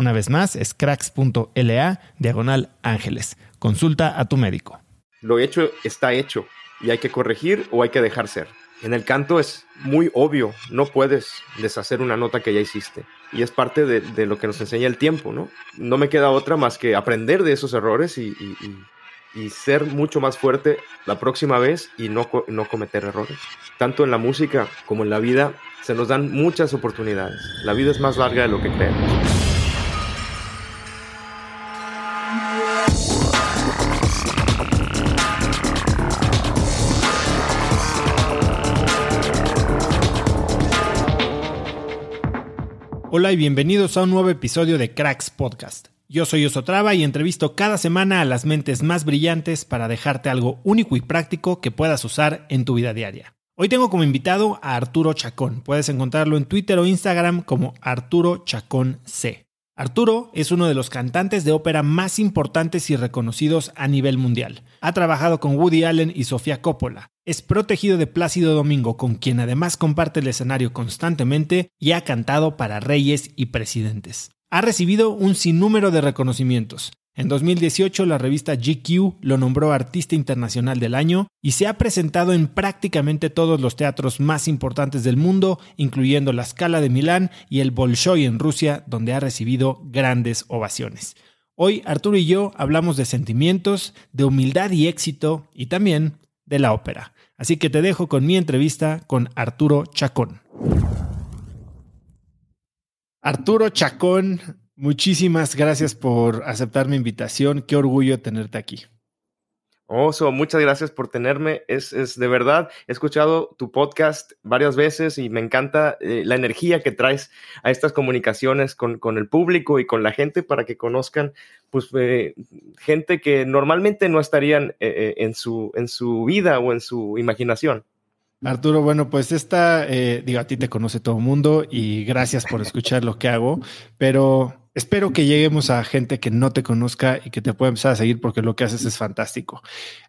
Una vez más, es cracks.la diagonal ángeles. Consulta a tu médico. Lo hecho está hecho y hay que corregir o hay que dejar ser. En el canto es muy obvio, no puedes deshacer una nota que ya hiciste. Y es parte de, lo que nos enseña el tiempo, ¿no? No me queda otra más que aprender de esos errores y, ser mucho más fuerte la próxima vez y no, no cometer errores. Tanto en la música como en la vida se nos dan muchas oportunidades. La vida es más larga de lo que creemos. Hola y bienvenidos a un nuevo episodio de Cracks Podcast. Yo soy Osotrava y entrevisto cada semana a las mentes más brillantes para dejarte algo único y práctico que puedas usar en tu vida diaria. Hoy tengo como invitado a Arturo Chacón. Puedes encontrarlo en Twitter o Instagram como Arturo Chacón C. Arturo es uno de los cantantes de ópera más importantes y reconocidos a nivel mundial. Ha trabajado con Woody Allen y Sofía Coppola. Es protegido de Plácido Domingo, con quien además comparte el escenario constantemente y ha cantado para reyes y presidentes. Ha recibido un sinnúmero de reconocimientos. En 2018 la revista GQ lo nombró Artista Internacional del Año y se ha presentado en prácticamente todos los teatros más importantes del mundo, incluyendo la Scala de Milán y el Bolshoi en Rusia, donde ha recibido grandes ovaciones. Hoy Arturo y yo hablamos de sentimientos, de humildad y éxito y también de la ópera. Así que te dejo con mi entrevista con Arturo Chacón. Arturo Chacón, muchísimas gracias por aceptar mi invitación. Qué orgullo tenerte aquí. Oso, muchas gracias por tenerme. Es, de verdad, he escuchado tu podcast varias veces y me encanta eh, la energía que traes a estas comunicaciones con, el público y con la gente para que conozcan, pues, eh, gente que normalmente no estarían eh, en, su, en su vida o en su imaginación. Arturo, bueno, pues esta, digo, a ti te conoce todo el mundo y gracias por escuchar lo que hago, pero Espero que lleguemos a gente que no te conozca y que te pueda empezar a seguir porque lo que haces es fantástico.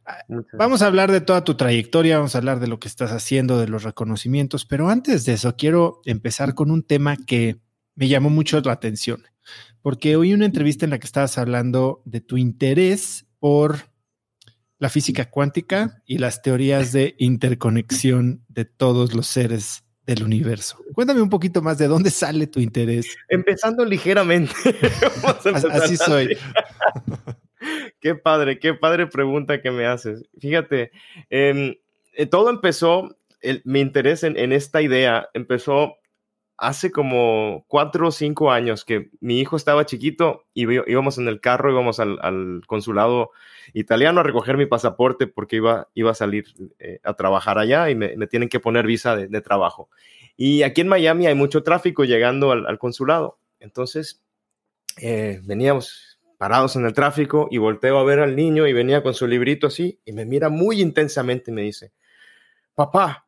Ah, vamos a hablar de toda tu trayectoria, vamos a hablar de lo que estás haciendo, de los reconocimientos, pero antes de eso quiero empezar con un tema que me llamó mucho la atención, porque oí una entrevista en la que estabas hablando de tu interés por la física cuántica y las teorías de interconexión de todos los seres del universo. Cuéntame un poquito más de dónde sale tu interés. Empezando ligeramente. Así soy. Qué padre, qué padre pregunta que me haces. Fíjate, em, eh, todo empezó, mi interés en, esta idea empezó hace como cuatro o cinco años que mi hijo estaba chiquito y íbamos en el carro, íbamos al, consulado italiano a recoger mi pasaporte porque iba, iba a salir eh, a trabajar allá y me, tienen que poner visa de, trabajo. Y aquí en Miami hay mucho tráfico llegando al, consulado. Entonces, eh, veníamos parados en el tráfico y volteo a ver al niño y venía con su librito así y me mira muy intensamente y me dice, papá,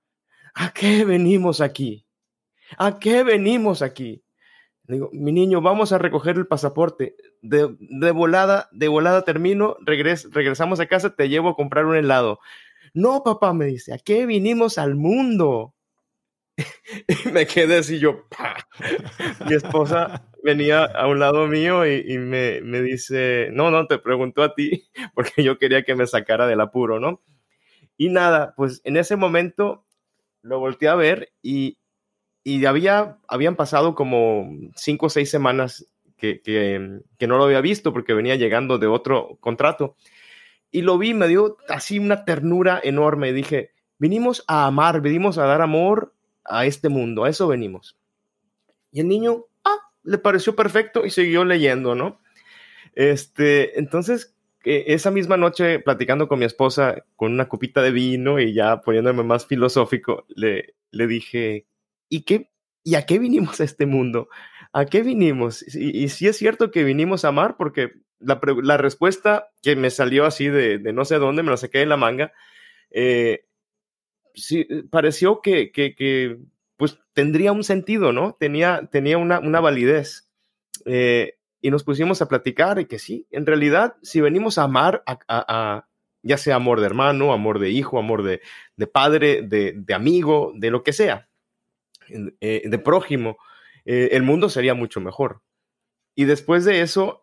¿a qué venimos aquí? ¿A qué venimos aquí? digo, mi niño, vamos a recoger el pasaporte. De, volada, de volada termino, regresamos a casa, te llevo a comprar un helado. No, papá, me dice, ¿a qué vinimos al mundo? y me quedé así yo, mi esposa venía a un lado mío y, me, dice, no, no, te preguntó a ti porque yo quería que me sacara del apuro, ¿no? Y nada, pues en ese momento lo volteé a ver y, y había, habían pasado como cinco o seis semanas que, que, no lo había visto porque venía llegando de otro contrato. Y lo vi, me dio así una ternura enorme. Dije, vinimos a amar, vinimos a dar amor a este mundo, a eso venimos. Y el niño, ah, le pareció perfecto y siguió leyendo, ¿no? Este, entonces, esa misma noche, platicando con mi esposa, con una copita de vino y ya poniéndome más filosófico, le, le dije, ¿y qué? ¿Y a qué vinimos a este mundo? ¿A qué vinimos? Y, si es cierto que vinimos a amar, porque la, respuesta que me salió así de, no sé dónde, me la saqué de la manga, eh, sí, pareció que, que, pues tendría un sentido, ¿no? Tenía, tenía una, una validez. Eh, y nos pusimos a platicar y que sí, en realidad, si venimos a amar, a, ya sea amor de hermano, amor de hijo, amor de, de padre, de, de, amigo, de lo que sea, eh, de prójimo, eh, el mundo sería mucho mejor. Y después de eso,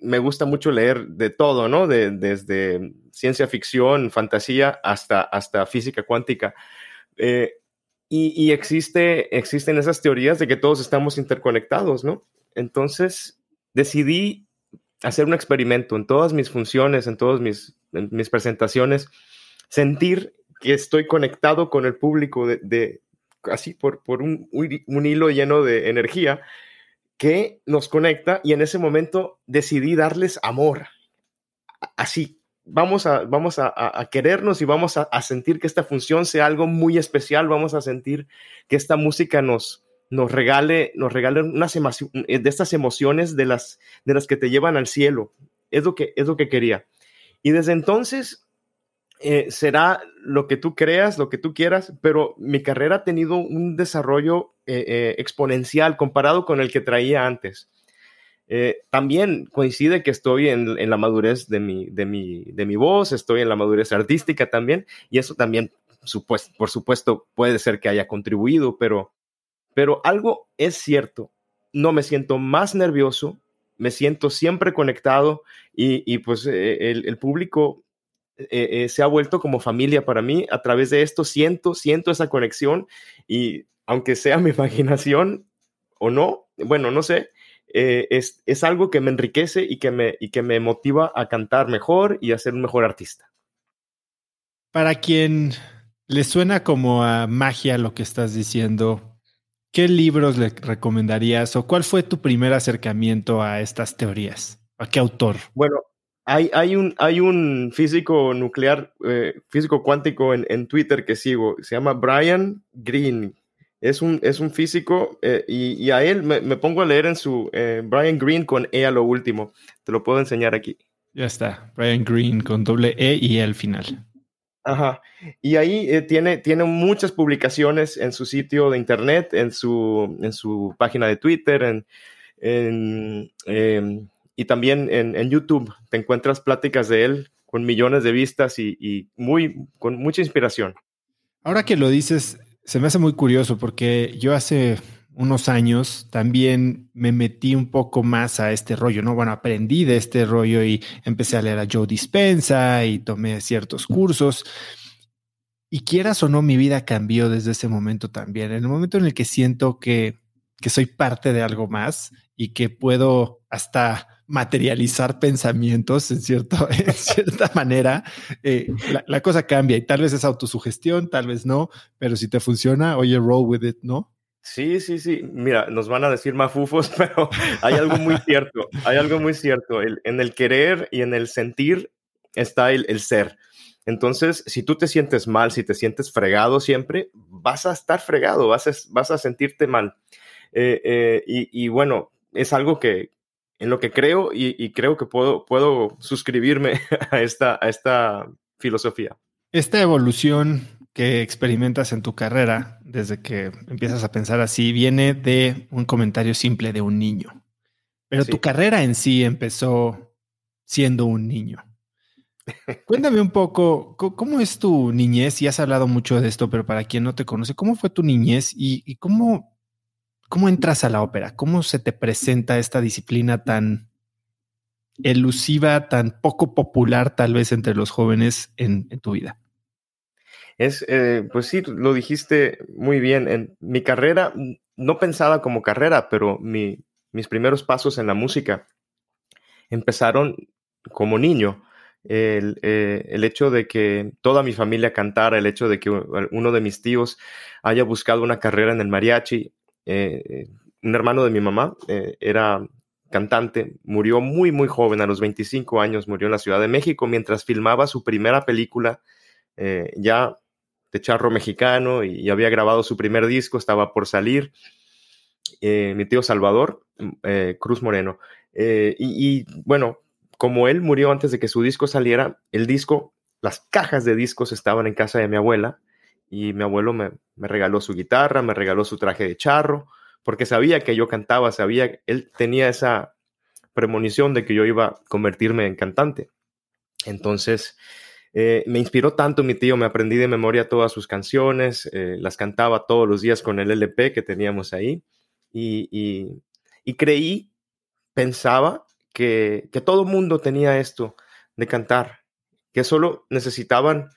me gusta mucho leer de todo, ¿no? De, desde ciencia ficción, fantasía, hasta, hasta física cuántica. Eh, y, existe, existen esas teorías de que todos estamos interconectados, ¿no? Entonces decidí hacer un experimento en todas mis funciones, en todas mis, mis presentaciones, sentir que estoy conectado con el público de, así por, por un, un hilo lleno de energía que nos conecta y en ese momento decidí darles amor. Así, vamos a, vamos a, querernos y vamos a, sentir que esta función sea algo muy especial, vamos a sentir que esta música nos, nos regale, nos regale unas de estas emociones de las, de las que te llevan al cielo. Es lo que, es lo que quería. Y desde entonces eh, será lo que tú creas, lo que tú quieras, pero mi carrera ha tenido un desarrollo eh, eh, exponencial comparado con el que traía antes. también coincide que estoy en, la madurez de mi, de, mi, de mi voz, estoy en la madurez artística también, y eso también, por supuesto, puede ser que haya contribuido, pero, pero algo es cierto, no me siento más nervioso, me siento siempre conectado y, pues el, el, público eh, eh, se ha vuelto como familia para mí. A través de esto siento, siento esa conexión y aunque sea mi imaginación o no, bueno, no sé, eh, es, es, algo que me enriquece y que me, y que me motiva a cantar mejor y a ser un mejor artista. Para quien le suena como a magia lo que estás diciendo, ¿qué libros le recomendarías o cuál fue tu primer acercamiento a estas teorías? ¿A qué autor? Bueno, hay, hay, un, hay un físico nuclear, eh, físico cuántico en, en, Twitter que sigo, se llama Brian Green. Es un, es un físico eh, y, y, a él me, me, pongo a leer en su eh, Brian Green con E a lo último. Te lo puedo enseñar aquí. Ya está, Brian Green con doble E y E al final. Ajá. Y ahí tiene, tiene muchas publicaciones en su sitio de internet, en su, en su página de Twitter, en, en em, y también en, YouTube te encuentras pláticas de él con millones de vistas y, muy, con mucha inspiración. Ahora que lo dices, se me hace muy curioso porque yo hace unos años también me metí un poco más a este rollo, ¿no? Bueno, aprendí de este rollo y empecé a leer a Joe Dispensa y tomé ciertos cursos. Y quieras o no, mi vida cambió desde ese momento también. En el momento en el que siento que, que soy parte de algo más y que puedo hasta materializar pensamientos en, cierto, cierta manera, eh, la, cosa cambia y tal vez es autosugestión, tal vez no, pero si te funciona, oye, roll with it, ¿no? Sí, sí, sí. Mira, nos van a decir mafufos, pero hay algo muy cierto, hay algo muy cierto. en el querer y en el sentir está el, ser. Entonces, si tú te sientes mal, si te sientes fregado siempre, vas a estar fregado, vas a, vas a sentirte mal. Eh, eh, y, bueno, es algo que, en lo que creo y, creo que puedo, puedo suscribirme a esta, a esta filosofía. Esta evolución que experimentas en tu carrera, desde que empiezas a pensar así, viene de un comentario simple de un niño. Pero tu carrera en sí empezó siendo un niño. Cuéntame un poco, ¿cómo es tu niñez? Y has hablado mucho de esto, pero para quien no te conoce, ¿cómo fue tu niñez y, y cómo ¿Cómo entras a la ópera? ¿Cómo se te presenta esta disciplina tan elusiva, tan poco popular tal vez entre los jóvenes en, tu vida? Es, eh, pues sí, lo dijiste muy bien. En mi carrera, no pensaba como carrera, pero mis primeros pasos en la música empezaron como niño. Eh, el, hecho de que toda mi familia cantara, el hecho de que uno de mis tíos haya buscado una carrera en el mariachi, eh, eh, un hermano de mi mamá eh, era cantante, murió muy, muy joven, a los 25 años, murió en la Ciudad de México mientras filmaba su primera película, ya de charro mexicano, y, había grabado su primer disco, estaba por salir. mi tío Salvador, Cruz Moreno. Y, bueno, como él murió antes de que su disco saliera, el disco, las cajas de discos estaban en casa de mi abuela y mi abuelo me, regaló su guitarra, me regaló su traje de charro, porque sabía que yo cantaba, sabía, él tenía esa premonición de que yo iba a convertirme en cantante. Entonces, eh, me inspiró tanto mi tío, me aprendí de memoria todas sus canciones, eh, las cantaba todos los días con el LP que teníamos ahí y, creí, pensaba que, que todo mundo tenía esto de cantar, que solo necesitaban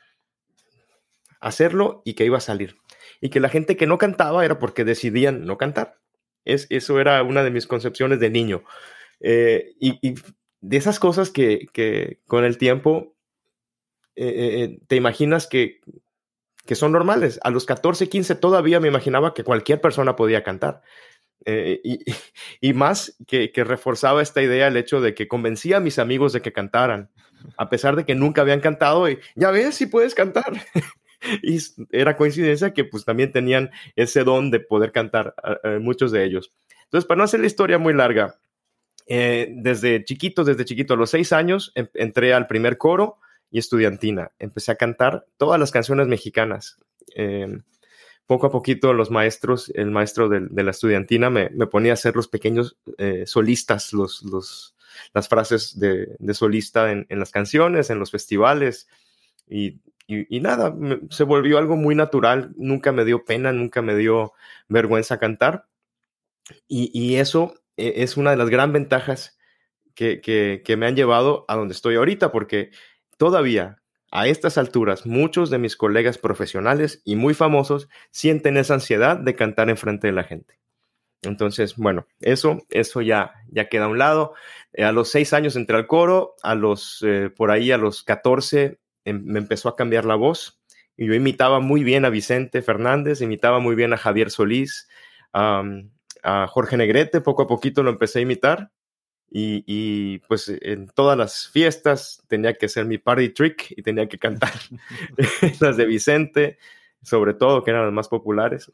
hacerlo y que iba a salir. Y que la gente que no cantaba era porque decidían no cantar. Es, eso era una de mis concepciones de niño. Eh, y, de esas cosas que, con el tiempo eh, eh, te imaginas que, que son normales. A los 14, 15 todavía me imaginaba que cualquier persona podía cantar. y, más que, que, reforzaba esta idea el hecho de que convencía a mis amigos de que cantaran, a pesar de que nunca habían cantado y ya ves si puedes cantar. y era coincidencia que pues también tenían ese don de poder cantar muchos de ellos. Entonces, para no hacer la historia muy larga, eh, desde chiquito, desde chiquito, a los seis años, em, entré al primer coro y estudiantina. Empecé a cantar todas las canciones mexicanas. Em, poco a poquito los maestros, el maestro de, la estudiantina me, ponía a hacer los pequeños eh, solistas, los, los, las frases de, solista en, en, las canciones, en los festivales. Y y, nada, se volvió algo muy natural, nunca me dio pena, nunca me dio vergüenza cantar. Y, eso e, es una de las gran ventajas que, que, me han llevado a donde estoy ahorita, porque todavía a estas alturas muchos de mis colegas profesionales y muy famosos sienten esa ansiedad de cantar en frente de la gente. Entonces, bueno, eso, eso ya, ya queda a un lado. a los seis años entré al coro, a los, eh, por ahí a los 14 Em, me empezó a cambiar la voz y yo imitaba muy bien a Vicente Fernández, imitaba muy bien a Javier Solís, a Jorge Negrete, poco a poquito lo empecé a imitar y, pues en todas las fiestas tenía que ser mi party trick y tenía que cantar las de Vicente, sobre todo, que eran las más populares.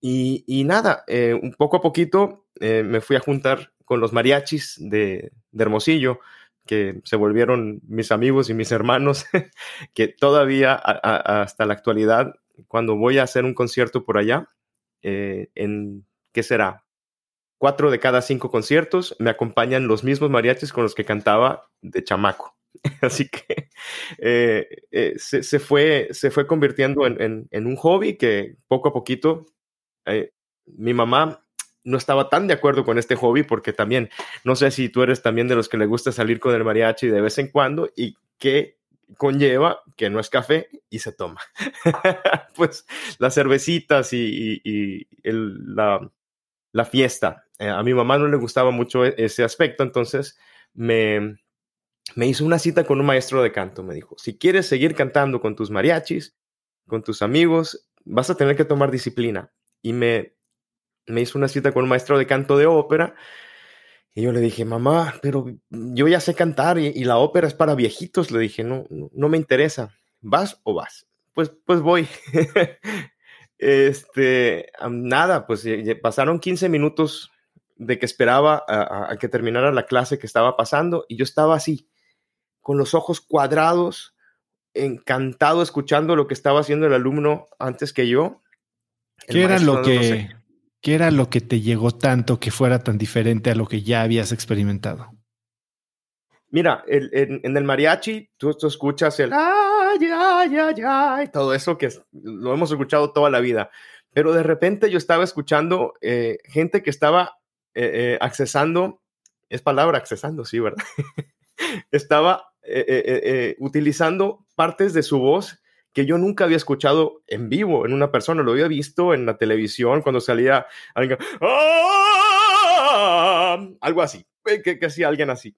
Y, nada, eh, un poco a poquito eh, me fui a juntar con los mariachis de, de Hermosillo, que se volvieron mis amigos y mis hermanos, que todavía hasta la actualidad, cuando voy a hacer un concierto por allá, eh, en, ¿qué será? Cuatro de cada cinco conciertos me acompañan los mismos mariachis con los que cantaba de chamaco. Así que eh, eh, se, fue, se fue convirtiendo en, en, un hobby que poco a poquito mi mamá no estaba tan de acuerdo con este hobby porque también, no sé si tú eres también de los que le gusta salir con el mariachi de vez en cuando y que conlleva que no es café y se toma. pues las cervecitas y, la, fiesta. Eh, a mi mamá no le gustaba mucho e-, ese aspecto, entonces me, me hizo una cita con un maestro de canto. Me dijo, si quieres seguir cantando con tus mariachis, con tus amigos, vas a tener que tomar disciplina. Y me, me hizo una cita con un maestro de canto de ópera. Y yo le dije, mamá, pero yo ya sé cantar y, la ópera es para viejitos. Le dije, no, no, me interesa. ¿Vas o vas? Pues, pues voy. este, nada, pues pasaron 15 minutos de que esperaba a, que terminara la clase que estaba pasando y yo estaba así, con los ojos cuadrados, encantado escuchando lo que estaba haciendo el alumno antes que yo. ¿Qué era lo que, ¿Qué era lo que te llegó tanto que fuera tan diferente a lo que ya habías experimentado? Mira, en el mariachi tú, escuchas el ay, ay, ay, ay, todo eso que lo hemos escuchado toda la vida. Pero de repente yo estaba escuchando eh, gente que estaba eh, eh, accesando, es palabra accesando, sí, ¿verdad? Estaba utilizando partes de su voz que yo nunca había escuchado en vivo en una persona, lo había visto en la televisión cuando salía alguien, ¡Ah! algo así, que, que hacía alguien así.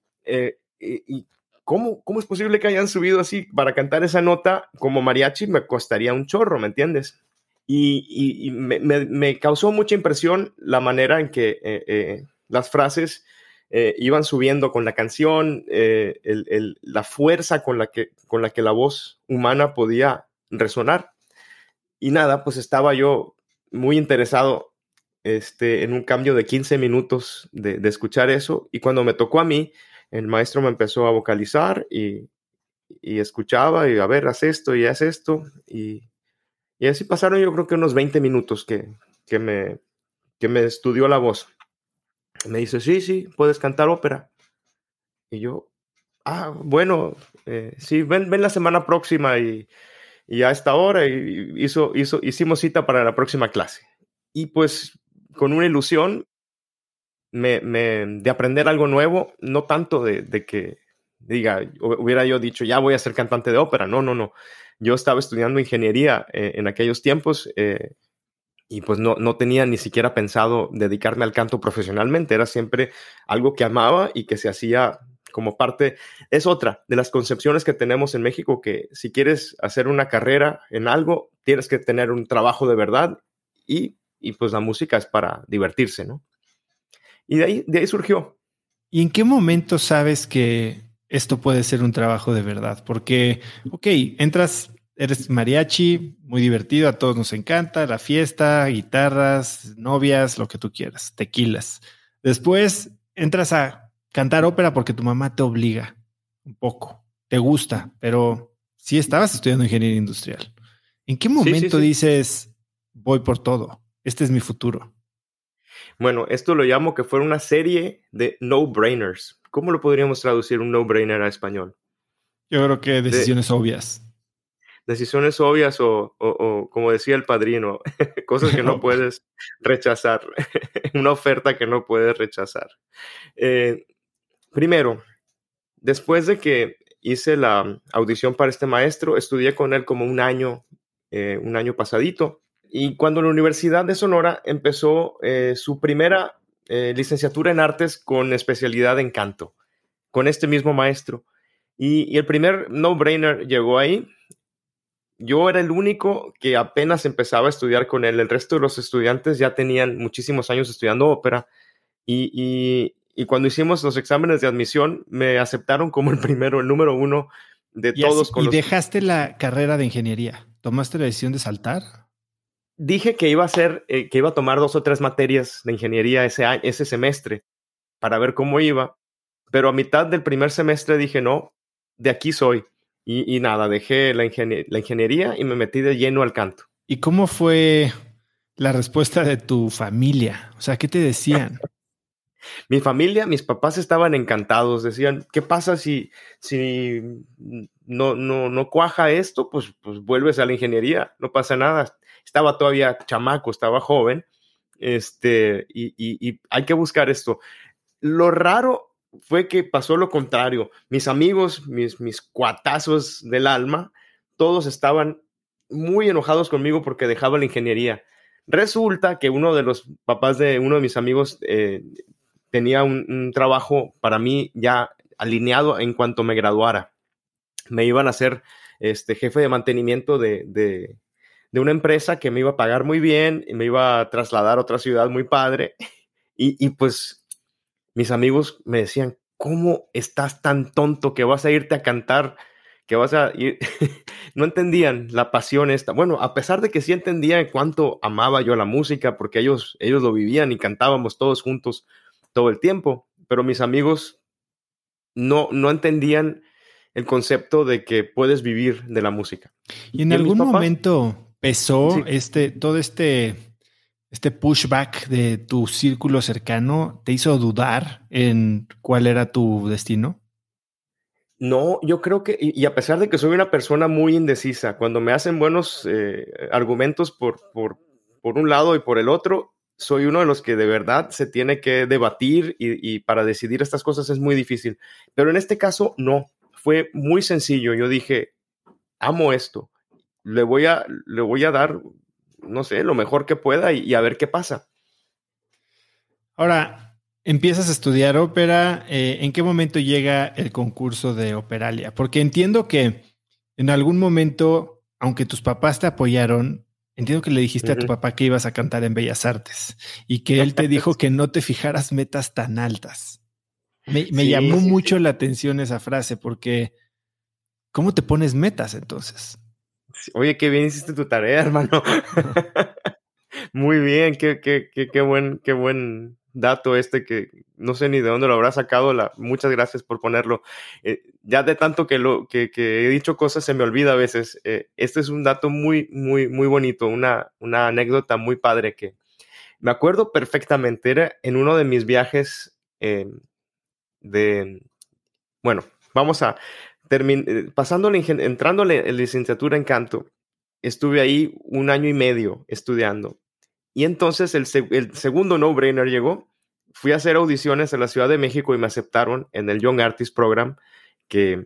y, ¿cómo, ¿cómo, es posible que hayan subido así para cantar esa nota como mariachi? Me costaría un chorro, ¿me entiendes? y, me, causó mucha impresión la manera en que eh, eh, las frases eh, iban subiendo con la canción, la fuerza con la, que, con la que la voz humana podía resonar. Y nada, pues estaba yo muy interesado este, en un cambio de 15 minutos de, de, escuchar eso. Y cuando me tocó a mí, el maestro me empezó a vocalizar y, y escuchaba y a ver, haz esto y haz esto. Y, y así pasaron yo creo que unos 20 minutos que, que, me, que me estudió la voz. Me dice, sí, sí, puedes cantar ópera. Y yo, ah, bueno, eh, sí, ven, ven la semana próxima y, y a esta hora hizo, hizo, hicimos cita para la próxima clase. Y pues con una ilusión me, de aprender algo nuevo, no tanto de, de que diga, hubiera yo dicho, ya voy a ser cantante de ópera. No, no, no. Yo estaba estudiando ingeniería eh, en aquellos tiempos eh, y pues no, no tenía ni siquiera pensado dedicarme al canto profesionalmente. Era siempre algo que amaba y que se hacía como parte. Es otra de las concepciones que tenemos en México, que si quieres hacer una carrera en algo, tienes que tener un trabajo de verdad y, y pues la música es para divertirse, ¿no? Y de ahí, de ahí surgió. ¿Y en qué momento sabes que esto puede ser un trabajo de verdad, porque, ok, entras, eres mariachi, muy divertido, a todos nos encanta, la fiesta, guitarras, novias, lo que tú quieras, tequilas. Después entras a cantar ópera porque tu mamá te obliga un poco, te gusta, pero sí estabas estudiando ingeniería industrial. ¿En qué momento dices, voy por todo, este es mi futuro? Bueno, esto lo llamo que fue una serie de no-brainers. ¿Cómo lo podríamos traducir un no-brainer a español? Yo creo que decisiones obvias. Decisiones obvias o, como decía el padrino, cosas que no puedes rechazar, una oferta que no puedes rechazar. Eh, primero, después de que hice la audición para este maestro, estudié con él como un año, eh, un año pasadito. Y cuando la Universidad de Sonora empezó eh, su primera eh, licenciatura en artes con especialidad en canto, con este mismo maestro. Y, el primer no-brainer llegó ahí. Yo era el único que apenas empezaba a estudiar con él. El resto de los estudiantes ya tenían muchísimos años estudiando ópera. Y, cuando hicimos los exámenes de admisión, me aceptaron como el primero, el número uno de todos. ¿Y dejaste la carrera de ingeniería? ¿Tomaste la decisión de saltar? dije que iba a hacer, eh, que iba a tomar dos o tres materias de ingeniería ese, ese semestre para ver cómo iba, pero a mitad del primer semestre dije, no, de aquí soy. Y, nada, dejé la, la ingeniería y me metí de lleno al canto. ¿Y cómo fue la respuesta de tu familia? O sea, ¿qué te decían? Mi familia, mis papás estaban encantados, decían, ¿qué pasa si, si no, no, no cuaja esto? Pues, pues vuelves a la ingeniería, no pasa nada estaba todavía chamaco, estaba joven, este, y, hay que buscar esto. Lo raro fue que pasó lo contrario. Mis amigos, mis, mis cuatazos del alma, todos estaban muy enojados conmigo porque dejaba la ingeniería. Resulta que uno de los papás de uno de mis amigos eh, tenía un, trabajo para mí ya alineado en cuanto me graduara. Me iban a ser este, jefe de mantenimiento de, de, una empresa que me iba a pagar muy bien y me iba a trasladar a otra ciudad muy padre. Y, y pues mis amigos me decían, ¿cómo estás tan tonto que vas a irte a cantar? Que vas a ir... no entendían la pasión esta. Bueno, a pesar de que sí entendían cuánto amaba yo la música, porque ellos, ellos lo vivían y cantábamos todos juntos todo el tiempo, pero mis amigos no, no entendían el concepto de que puedes vivir de la música. ¿Y en algún momento pesó este, todo este, este pushback de tu círculo cercano? ¿Te hizo dudar en cuál era tu destino? No, yo creo que, y, a pesar de que soy una persona muy indecisa, cuando me hacen buenos eh, argumentos por, por, por un lado y por el otro, soy uno de los que de verdad se tiene que debatir y, para decidir estas cosas es muy difícil. Pero en este caso, no fue muy sencillo. Yo dije, amo esto, le voy a, le voy a dar, no sé, lo mejor que pueda y, a ver qué pasa. Ahora, empiezas a estudiar ópera. Eh, ¿En qué momento llega el concurso de Operalia? Porque entiendo que en algún momento, aunque tus papás te apoyaron, entiendo que le dijiste a tu papá que ibas a cantar en Bellas Artes y que él te dijo que no te fijaras metas tan altas. Me, llamó mucho la atención esa frase porque ¿cómo te pones metas entonces? Oye, qué bien hiciste tu tarea, hermano. Muy bien, qué, qué, qué, qué, buen, qué buen dato este que no sé ni de dónde lo habrá sacado. La, muchas gracias por ponerlo. Eh, ya de tanto que, lo, que, he dicho cosas se me olvida a veces. Eh, este es un dato muy, muy, muy bonito, una, una anécdota muy padre que me acuerdo perfectamente. Era en uno de mis viajes eh, de, bueno, vamos a terminar, eh, pasándole, entrándole en licenciatura en canto, estuve ahí un año y medio estudiando. Y entonces el, segundo no-brainer llegó. Fui a hacer audiciones en la Ciudad de México y me aceptaron en el Young Artist Program que,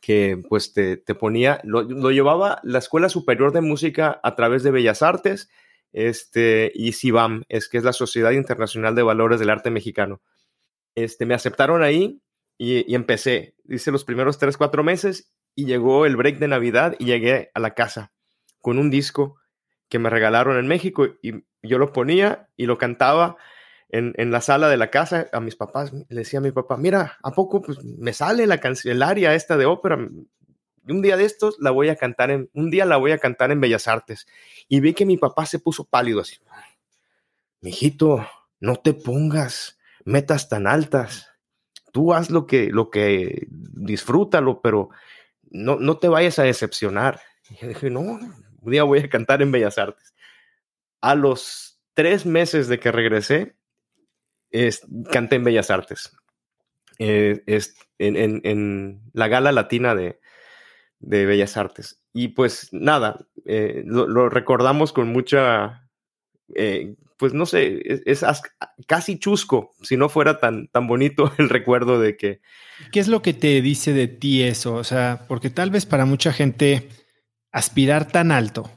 que pues te, ponía, lo, llevaba la Escuela Superior de Música a través de Bellas Artes este, y SIVAM, es que es la Sociedad Internacional de Valores del Arte Mexicano este, me aceptaron ahí y, empecé. Hice los primeros tres, cuatro meses y llegó el break de Navidad y llegué a la casa con un disco que me regalaron en México y yo lo ponía y lo cantaba en, la sala de la casa a mis papás. Le decía a mi papá, mira, ¿a poco pues, me sale la canción, el área esta de ópera? un día de estos la voy a cantar en, un día la voy a cantar en Bellas Artes. Y vi que mi papá se puso pálido así. Mijito, no te pongas metas tan altas. Tú haz lo que, lo que disfrútalo, pero no, no te vayas a decepcionar. Y dije, no, un día voy a cantar en Bellas Artes. A los tres meses de que regresé, canté en Bellas Artes. Eh, en, la gala latina de, Bellas Artes. Y pues nada, eh, lo, recordamos con mucha eh, pues no sé, es, casi chusco si no fuera tan, tan bonito el recuerdo de que... ¿Qué es lo que te dice de ti eso? O sea, porque tal vez para mucha gente aspirar tan alto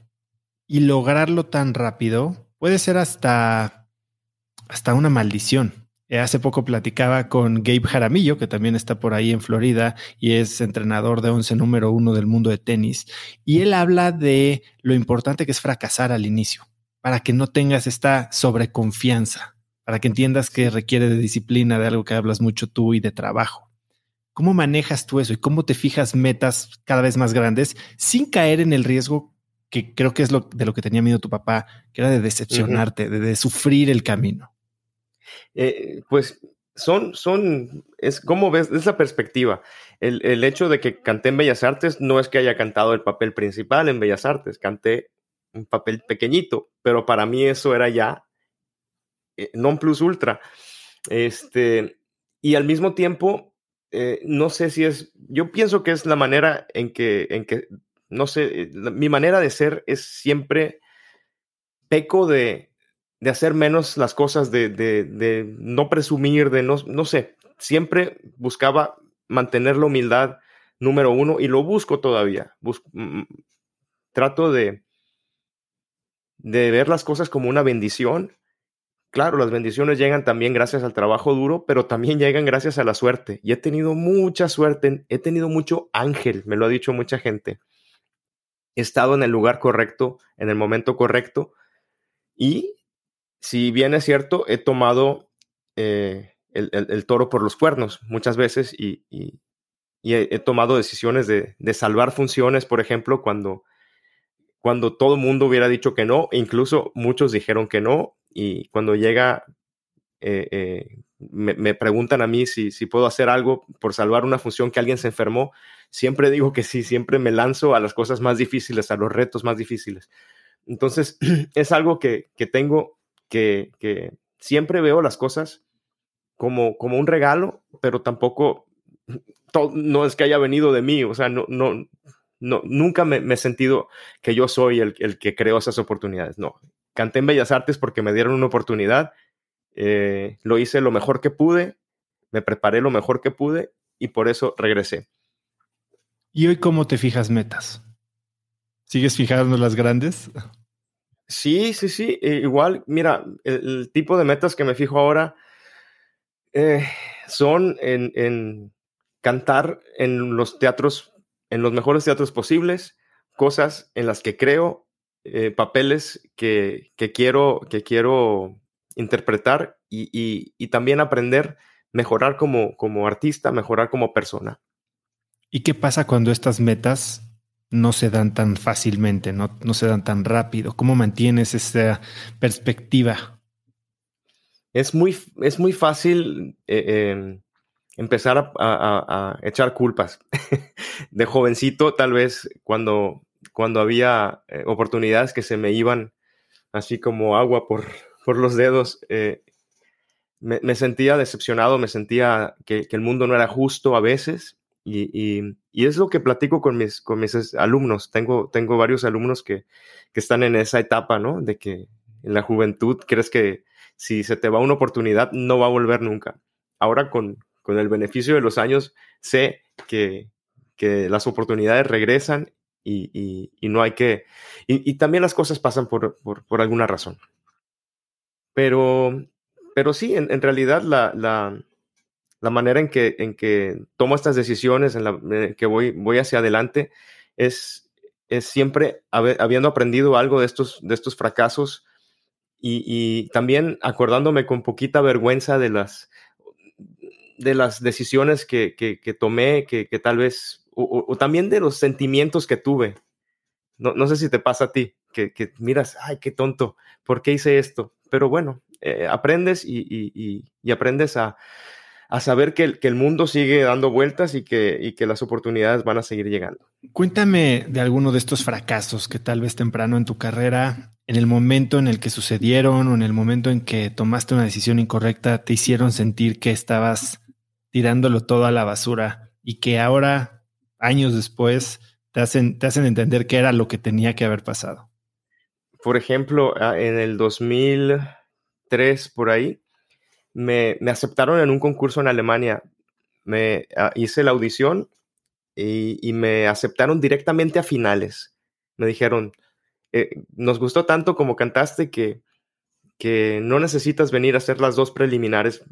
y lograrlo tan rápido puede ser hasta, hasta una maldición. Eh, hace poco platicaba con Gabe Jaramillo, que también está por ahí en Florida y es entrenador de once número uno del mundo de tenis. Y él habla de lo importante que es fracasar al inicio para que no tengas esta sobreconfianza, para que entiendas que requiere de disciplina, de algo que hablas mucho tú y de trabajo. ¿Cómo manejas tú eso y cómo te fijas metas cada vez más grandes sin caer en el riesgo que creo que es lo de lo que tenía miedo tu papá, que era de decepcionarte, de, sufrir el camino? Eh, pues son, son, es como ves, esa perspectiva. El, el, hecho de que canté en Bellas Artes no es que haya cantado el papel principal en Bellas Artes, canté un papel pequeñito, pero para mí eso era ya eh, non plus ultra. Este, y al mismo tiempo, eh, no sé si es, yo pienso que es la manera en que, en que no sé, mi manera de ser es siempre peco de, de hacer menos las cosas, de, de, no presumir, de no, no sé, siempre buscaba mantener la humildad número uno y lo busco todavía. Trato de, de ver las cosas como una bendición. Claro, las bendiciones llegan también gracias al trabajo duro, pero también llegan gracias a la suerte. Y he tenido mucha suerte, he tenido mucho ángel, me lo ha dicho mucha gente. He estado en el lugar correcto, en el momento correcto. Y si bien es cierto, he tomado eh, el, toro por los cuernos muchas veces y, he, tomado decisiones de, salvar funciones, por ejemplo, cuando, cuando todo el mundo hubiera dicho que no, incluso muchos dijeron que no, y cuando llega, eh, eh, me, preguntan a mí si puedo hacer algo por salvar una función que alguien se enfermó, siempre digo que sí, siempre me lanzo a las cosas más difíciles, a los retos más difíciles. Entonces, es algo que, tengo que, siempre veo las cosas como, como un regalo, pero tampoco no es que haya venido de mí, o sea, no, no, nunca me, he sentido que yo soy el, el, que creó esas oportunidades, no. Canté en Bellas Artes porque me dieron una oportunidad, eh, lo hice lo mejor que pude, me preparé lo mejor que pude y por eso regresé. ¿Y hoy cómo te fijas metas? ¿Sigues fijando las grandes? Sí, sí, sí. E igual, mira, el, tipo de metas que me fijo ahora eh, son en, cantar en los teatros, en los mejores teatros posibles, cosas en las que creo, eh, papeles que, quiero, que quiero interpretar y, también aprender, mejorar como, como artista, mejorar como persona. ¿Y qué pasa cuando estas metas no se dan tan fácilmente, no, no se dan tan rápido? ¿Cómo mantienes esa perspectiva? es muy, es muy fácil eh, em, empezar a, echar culpas. de jovencito, tal vez, cuando, cuando había eh, oportunidades que se me iban así como agua por, por los dedos, eh, me, sentía decepcionado, me sentía que, el mundo no era justo a veces. Y, es lo que platico con mis, con mis alumnos. Tengo, tengo varios alumnos que, que están en esa etapa, ¿no? De que en la juventud crees que si se te va una oportunidad, no va a volver nunca. Ahora con, el beneficio de los años, sé que, las oportunidades regresan y, no hay que... Y, también las cosas pasan por, alguna razón. Pero, pero sí, en, realidad la, manera en que, en que tomo estas decisiones, en la que voy, voy hacia adelante, es, es siempre habiendo aprendido algo de estos, de estos fracasos, y, también acordándome con poquita vergüenza de las, de las decisiones que, tomé, que, tal vez, o, también de los sentimientos que tuve. No, sé si te pasa a ti, que, miras, ay, qué tonto, ¿por qué hice esto? Pero bueno, eh, aprendes y, aprendes a, saber que el, mundo sigue dando vueltas y que, y que las oportunidades van a seguir llegando. Cuéntame de alguno de estos fracasos que tal vez temprano en tu carrera en el momento en el que sucedieron o en el momento en que tomaste una decisión incorrecta te hicieron sentir que estabas tirándolo todo a la basura y que ahora, años después, te hacen, te hacen entender qué era lo que tenía que haber pasado? Por ejemplo, ah, en el 2003, por ahí, me, aceptaron en un concurso en Alemania. Me ah, hice la audición y, me aceptaron directamente a finales. Me dijeron, eh, nos gustó tanto como cantaste que, que no necesitas venir a hacer las dos preliminares.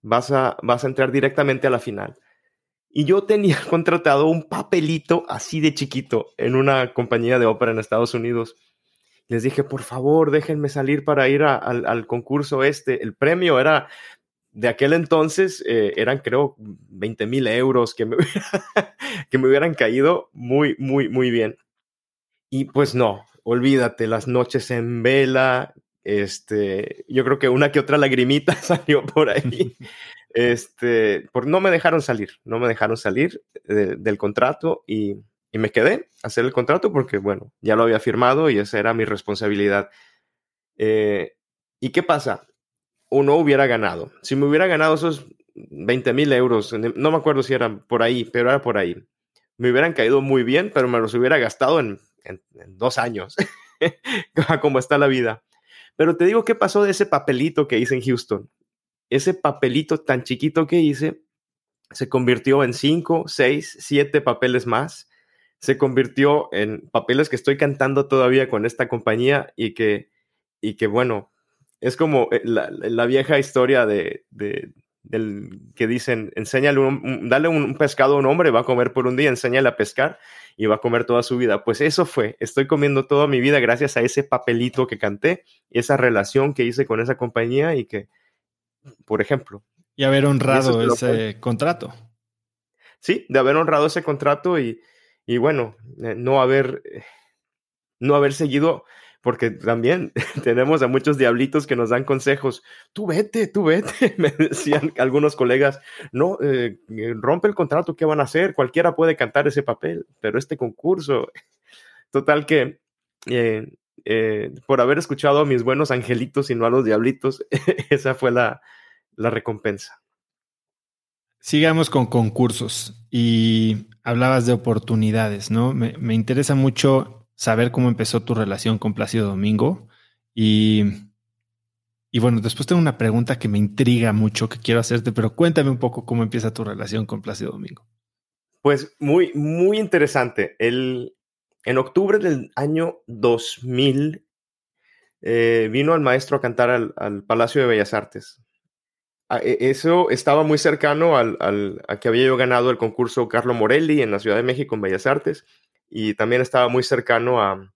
Vas a, vas a entrar directamente a la final. Y yo tenía contratado un papelito así de chiquito en una compañía de ópera en Estados Unidos. Les dije, por favor, déjenme salir para ir al, concurso este. El premio era, de aquel entonces, eh, eran creo 20 mil euros que me, que me hubieran caído muy, muy, muy bien. Y pues no, olvídate, las noches en vela, este, yo creo que una que otra lagrimita salió por ahí. Este, por, no me dejaron salir, no me dejaron salir del contrato y, me quedé a hacer el contrato porque, bueno, ya lo había firmado y esa era mi responsabilidad. Eh, ¿Y qué pasa? Uno hubiera ganado. Si me hubiera ganado esos 20 mil euros, no me acuerdo si eran por ahí, pero era por ahí. Me hubieran caído muy bien, pero me los hubiera gastado en en, dos años, como está la vida. Pero te digo, ¿qué pasó de ese papelito que hice en Houston? Ese papelito tan chiquito que hice se convirtió en cinco, seis, siete papeles más se convirtió en papeles que estoy cantando todavía con esta compañía y que, y que bueno, es como eh, la, vieja historia de, del que dicen, enséñale un, dale un pescado a un hombre, va a comer por un día, enséñale a pescar y va a comer toda su vida. Pues eso fue, estoy comiendo toda mi vida gracias a ese papelito que canté, esa relación que hice con esa compañía y que, por ejemplo. Y haber honrado ese contrato. Sí, de haber honrado ese contrato y, y bueno, eh, no haber, eh, no haber seguido porque también tenemos a muchos diablitos que nos dan consejos. Tú vete, tú vete, me decían algunos colegas. No, eh, rompe el contrato, ¿qué van a hacer? Cualquiera puede cantar ese papel, pero este concurso. Total que eh, eh, por haber escuchado a mis buenos angelitos y no a los diablitos, esa fue la, la recompensa. Sigamos con concursos y hablabas de oportunidades, ¿no? Me, me interesa mucho saber cómo empezó tu relación con Plácido Domingo. Y, y bueno, después tengo una pregunta que me intriga mucho que quiero hacerte, pero cuéntame un poco cómo empieza tu relación con Plácido Domingo. Pues muy, muy interesante. El, en octubre del año 2000 eh, vino el maestro a cantar al, Palacio de Bellas Artes. E, eso estaba muy cercano al, a que había yo ganado el concurso Carlo Morelli en la Ciudad de México en Bellas Artes y también estaba muy cercano a,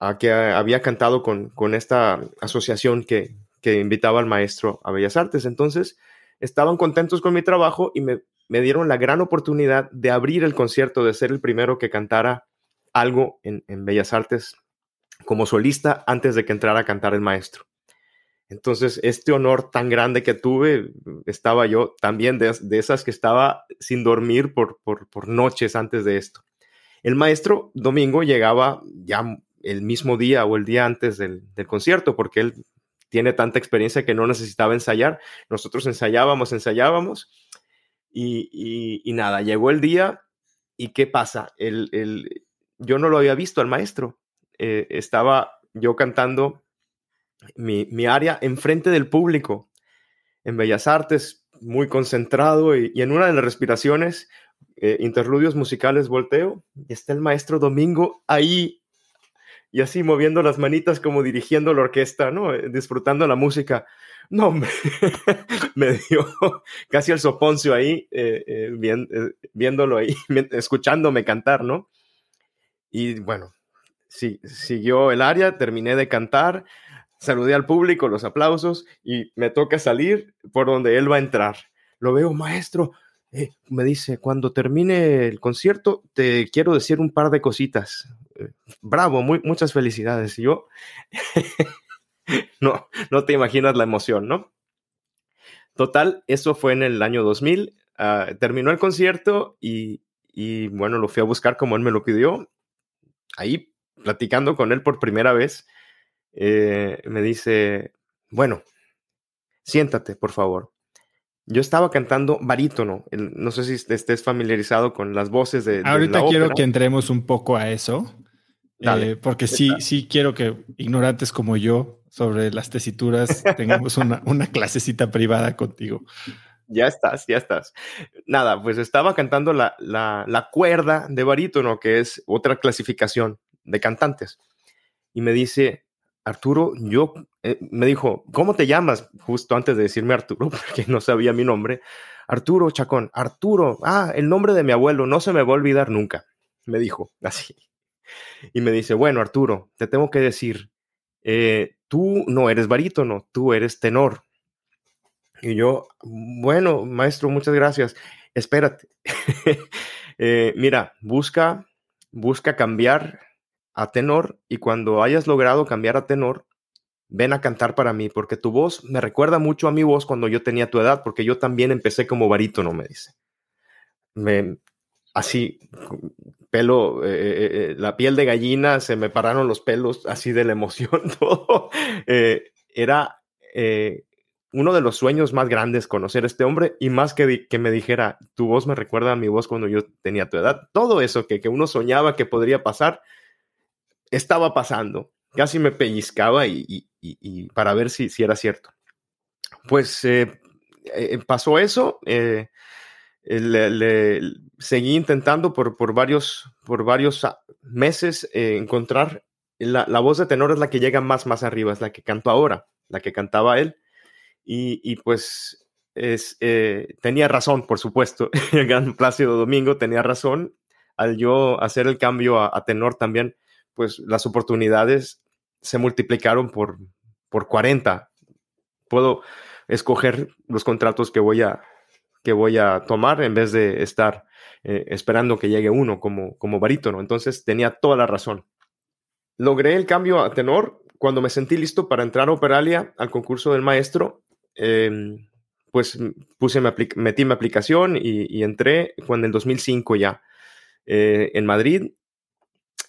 a que había cantado con, con esta asociación que, que, invitaba al maestro a Bellas Artes. Entonces, estaban contentos con mi trabajo y me, me, dieron la gran oportunidad de abrir el concierto, de ser el primero que cantara algo en, en Bellas Artes como solista antes de que entrara a cantar el maestro. Entonces, este honor tan grande que tuve, estaba yo también de, de esas que estaba sin dormir por, por, noches antes de esto. El maestro Domingo llegaba ya el mismo día o el día antes del, concierto, porque él tiene tanta experiencia que no necesitaba ensayar. Nosotros ensayábamos, ensayábamos y, nada, llegó el día y ¿qué pasa? El, yo no lo había visto al maestro. Eh, estaba yo cantando mi, área enfrente del público en Bellas Artes, muy concentrado y en una de las respiraciones eh, interludios musicales volteo y está el maestro Domingo ahí y así moviendo las manitas como dirigiendo la orquesta, ¿no? Eh, disfrutando la música. No, me, dio casi el soponcio ahí, eh, viéndolo ahí, escuchándome cantar, ¿no? Y bueno, sí, siguió el área, terminé de cantar, saludé al público, los aplausos y me toca salir por donde él va a entrar. Lo veo, maestro, eh, me dice, cuando termine el concierto, te quiero decir un par de cositas. Eh, bravo, muy, muchas felicidades. Y yo, no, no te imaginas la emoción, ¿no? Total, eso fue en el año 2000. Ah, terminó el concierto y, y, bueno, lo fui a buscar como él me lo pidió. Ahí, platicando con él por primera vez, eh, me dice, bueno, siéntate, por favor. Yo estaba cantando barítono. No sé si estés familiarizado con las voces de. Ahorita quiero que entremos un poco a eso. Eh, porque sí, sí quiero que ignorantes como yo sobre las tesituras tengamos una, una clasecita privada contigo. Ya estás, ya estás. Nada, pues estaba cantando la, la, la cuerda de barítono, que es otra clasificación de cantantes. Y me dice, Arturo, yo eh, me dijo, ¿cómo te llamas? Justo antes de decirme Arturo, porque no sabía mi nombre. Arturo Chacón, Arturo, ah, el nombre de mi abuelo, no se me va a olvidar nunca, me dijo así. Y me dice, bueno, Arturo, te tengo que decir, eh, tú no eres barítono, tú eres tenor. Y yo, bueno, maestro, muchas gracias. Espérate. Eh, mira, busca, busca cambiar a tenor y cuando hayas logrado cambiar a tenor, ven a cantar para mí, porque tu voz me recuerda mucho a mi voz cuando yo tenía tu edad, porque yo también empecé como barítono, me dice. Me, así, pelo, eh, eh, eh, la piel de gallina, se me pararon los pelos así de la emoción, todo. era uno de los sueños más grandes conocer a este hombre y más que, que me dijera, tu voz me recuerda a mi voz cuando yo tenía tu edad. Todo eso que, que uno soñaba que podría pasar, estaba pasando. Casi me pellizcaba y, para ver si, si, era cierto. Pues eh, eh, pasó eso. Eh, le, seguí intentando por, por, varios, por varios meses encontrar la, la, voz de tenor es la que llega más, más arriba, es la que canto ahora, la que cantaba él. Y, y pues es, tenía razón, por supuesto, el gran Plácido Domingo tenía razón. Al yo hacer el cambio a, tenor también, pues las oportunidades se multiplicaron por, por 40. Puedo escoger los contratos que voy a, que voy a tomar en vez de estar eh, esperando que llegue uno como, como barítono. Entonces tenía toda la razón. Logré el cambio a tenor cuando me sentí listo para entrar a Operalia al concurso del maestro. Em, pues puse metí mi aplicación y, entré cuando en el 2005 ya eh, en Madrid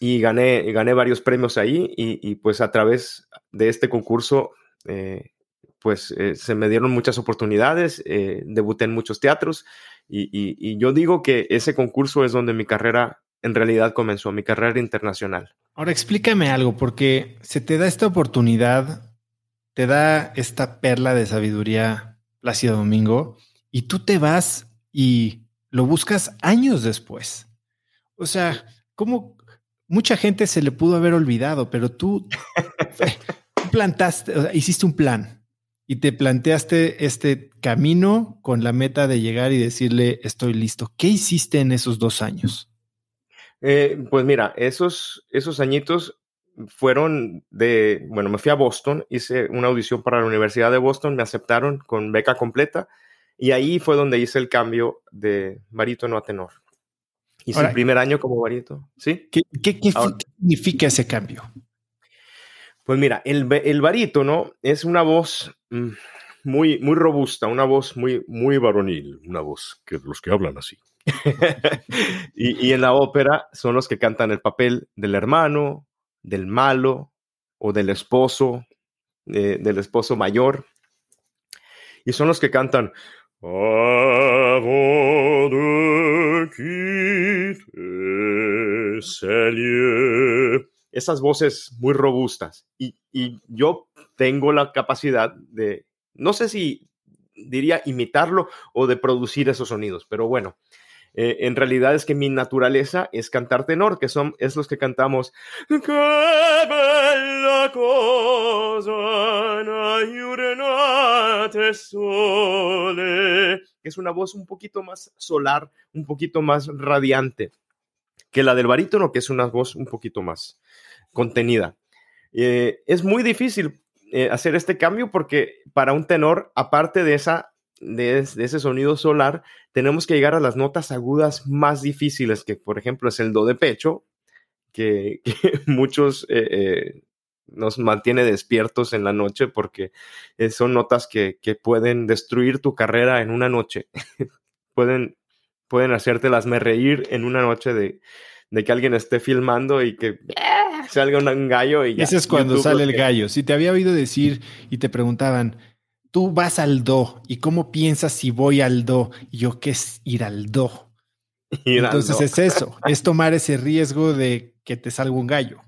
y gané, gané varios premios ahí y, pues a través de este concurso eh, pues eh, se me dieron muchas oportunidades, eh, debuté en muchos teatros y, yo digo que ese concurso es donde mi carrera en realidad comenzó, mi carrera internacional. Ahora explícame algo, porque se te da esta oportunidad, te da esta perla de sabiduría Plácido Domingo y tú te vas y lo buscas años después. O sea, como mucha gente se le pudo haber olvidado, pero tú plantaste, hiciste un plan y te planteaste este camino con la meta de llegar y decirle, estoy listo. ¿Qué hiciste en esos dos años? Eh, pues mira, esos, esos añitos fueron de, bueno, me fui a Boston, hice una audición para la Universidad de Boston, me aceptaron con beca completa y ahí fue donde hice el cambio de barítono a tenor. Hice el primer año como barítono, ¿sí? ¿Qué, qué, qué significa ese cambio? Pues mira, el, el barítono es una voz mm, muy, muy robusta, una voz muy, muy varonil, una voz que los que hablan así. y, en la ópera son los que cantan el papel del hermano, del malo o del esposo, del esposo mayor. Y son los que cantan esas voces muy robustas. Y, yo tengo la capacidad de, no sé si diría imitarlo o de producir esos sonidos, pero bueno, eh, en realidad es que mi naturaleza es cantar tenor, que son, es los que cantamos. ¡Qué bella cosa, sole! Es una voz un poquito más solar, un poquito más radiante que la del barítono, que es una voz un poquito más, contenida. Eh, es muy difícil eh, hacer este cambio porque para un tenor, aparte de, esa, de, ese sonido solar, tenemos que llegar a las notas agudas más difíciles, que por ejemplo es el do de pecho, que, muchos eh, nos mantiene despiertos en la noche porque son notas que, que pueden destruir tu carrera en una noche. pueden, pueden hacértelas me reír en una noche de, de que alguien esté filmando y que salga un gallo y ya. Ese es cuando sale el gallo. Si te había oído decir y te preguntaban, tú vas al do y cómo piensas si voy al do y yo qué es ir al do. Entonces es eso, es tomar ese riesgo de que te salga un gallo.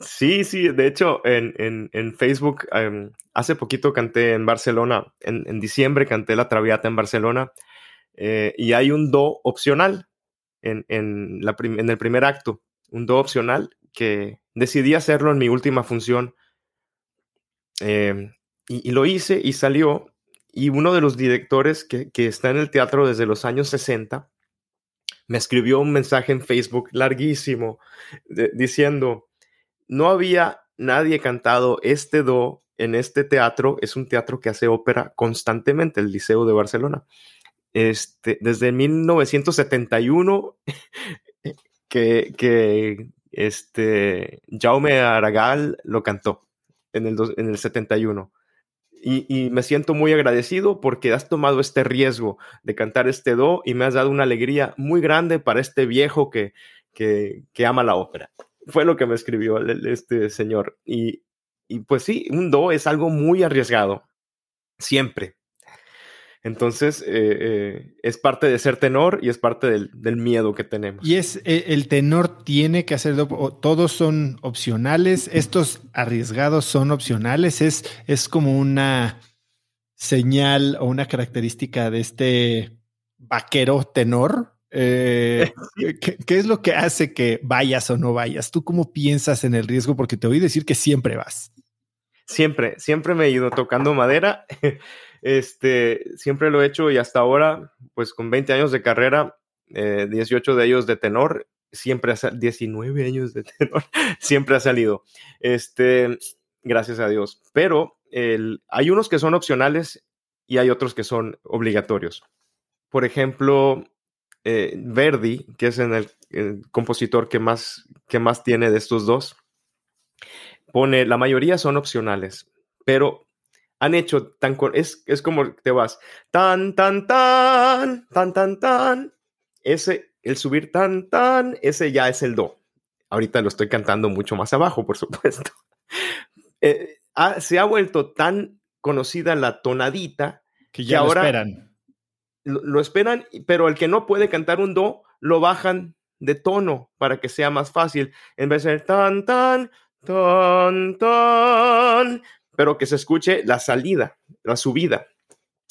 Sí, sí, de hecho en, en, en Facebook em, hace poquito canté en Barcelona, en, en, diciembre canté la Traviata en Barcelona eh, y hay un do opcional en, en, la en el primer acto, un do opcional que decidí hacerlo en mi última función. Eh, y, lo hice y salió. Y uno de los directores que, que, está en el teatro desde los años 60 me escribió un mensaje en Facebook larguísimo diciendo, no había nadie cantado este do en este teatro. Es un teatro que hace ópera constantemente, el Liceo de Barcelona. Este, desde 1971 que, que este, Jaume Aragal lo cantó en el, en el 71. Y, y, me siento muy agradecido porque has tomado este riesgo de cantar este do y me has dado una alegría muy grande para este viejo que, que, que ama la ópera. Fue lo que me escribió este señor. Y, y pues sí, un do es algo muy arriesgado, siempre. Entonces, eh, eh, es parte de ser tenor y es parte del, miedo que tenemos. Y es eh, el tenor tiene que hacer, todos son opcionales, estos arriesgados son opcionales, es, es como una señal o una característica de este vaquero tenor. Eh, ¿qué, es lo que hace que vayas o no vayas? ¿Tú cómo piensas en el riesgo? Porque te oí decir que siempre vas. Siempre, siempre me he ido tocando madera. Este, siempre lo he hecho y hasta ahora, pues con 20 años de carrera, 18 eh, de ellos de tenor, siempre ha 19 años de tenor, siempre ha salido. Este, gracias a Dios. Pero el, hay unos que son opcionales y hay otros que son obligatorios. Por ejemplo, eh, Verdi, que es en el, compositor que más, que más tiene de estos dos, pone, la mayoría son opcionales, pero han hecho tan, es, es como te vas, tan, tan, tan, tan, tan, tan, ese, el subir tan, tan, ese ya es el do. Ahorita lo estoy cantando mucho más abajo, por supuesto. Eh, se ha vuelto tan conocida la tonadita que ya ahora lo esperan. Lo, esperan, pero el que no puede cantar un do, lo bajan de tono para que sea más fácil. En vez de ser tan, tan, tan, tan, pero que se escuche la salida, la subida.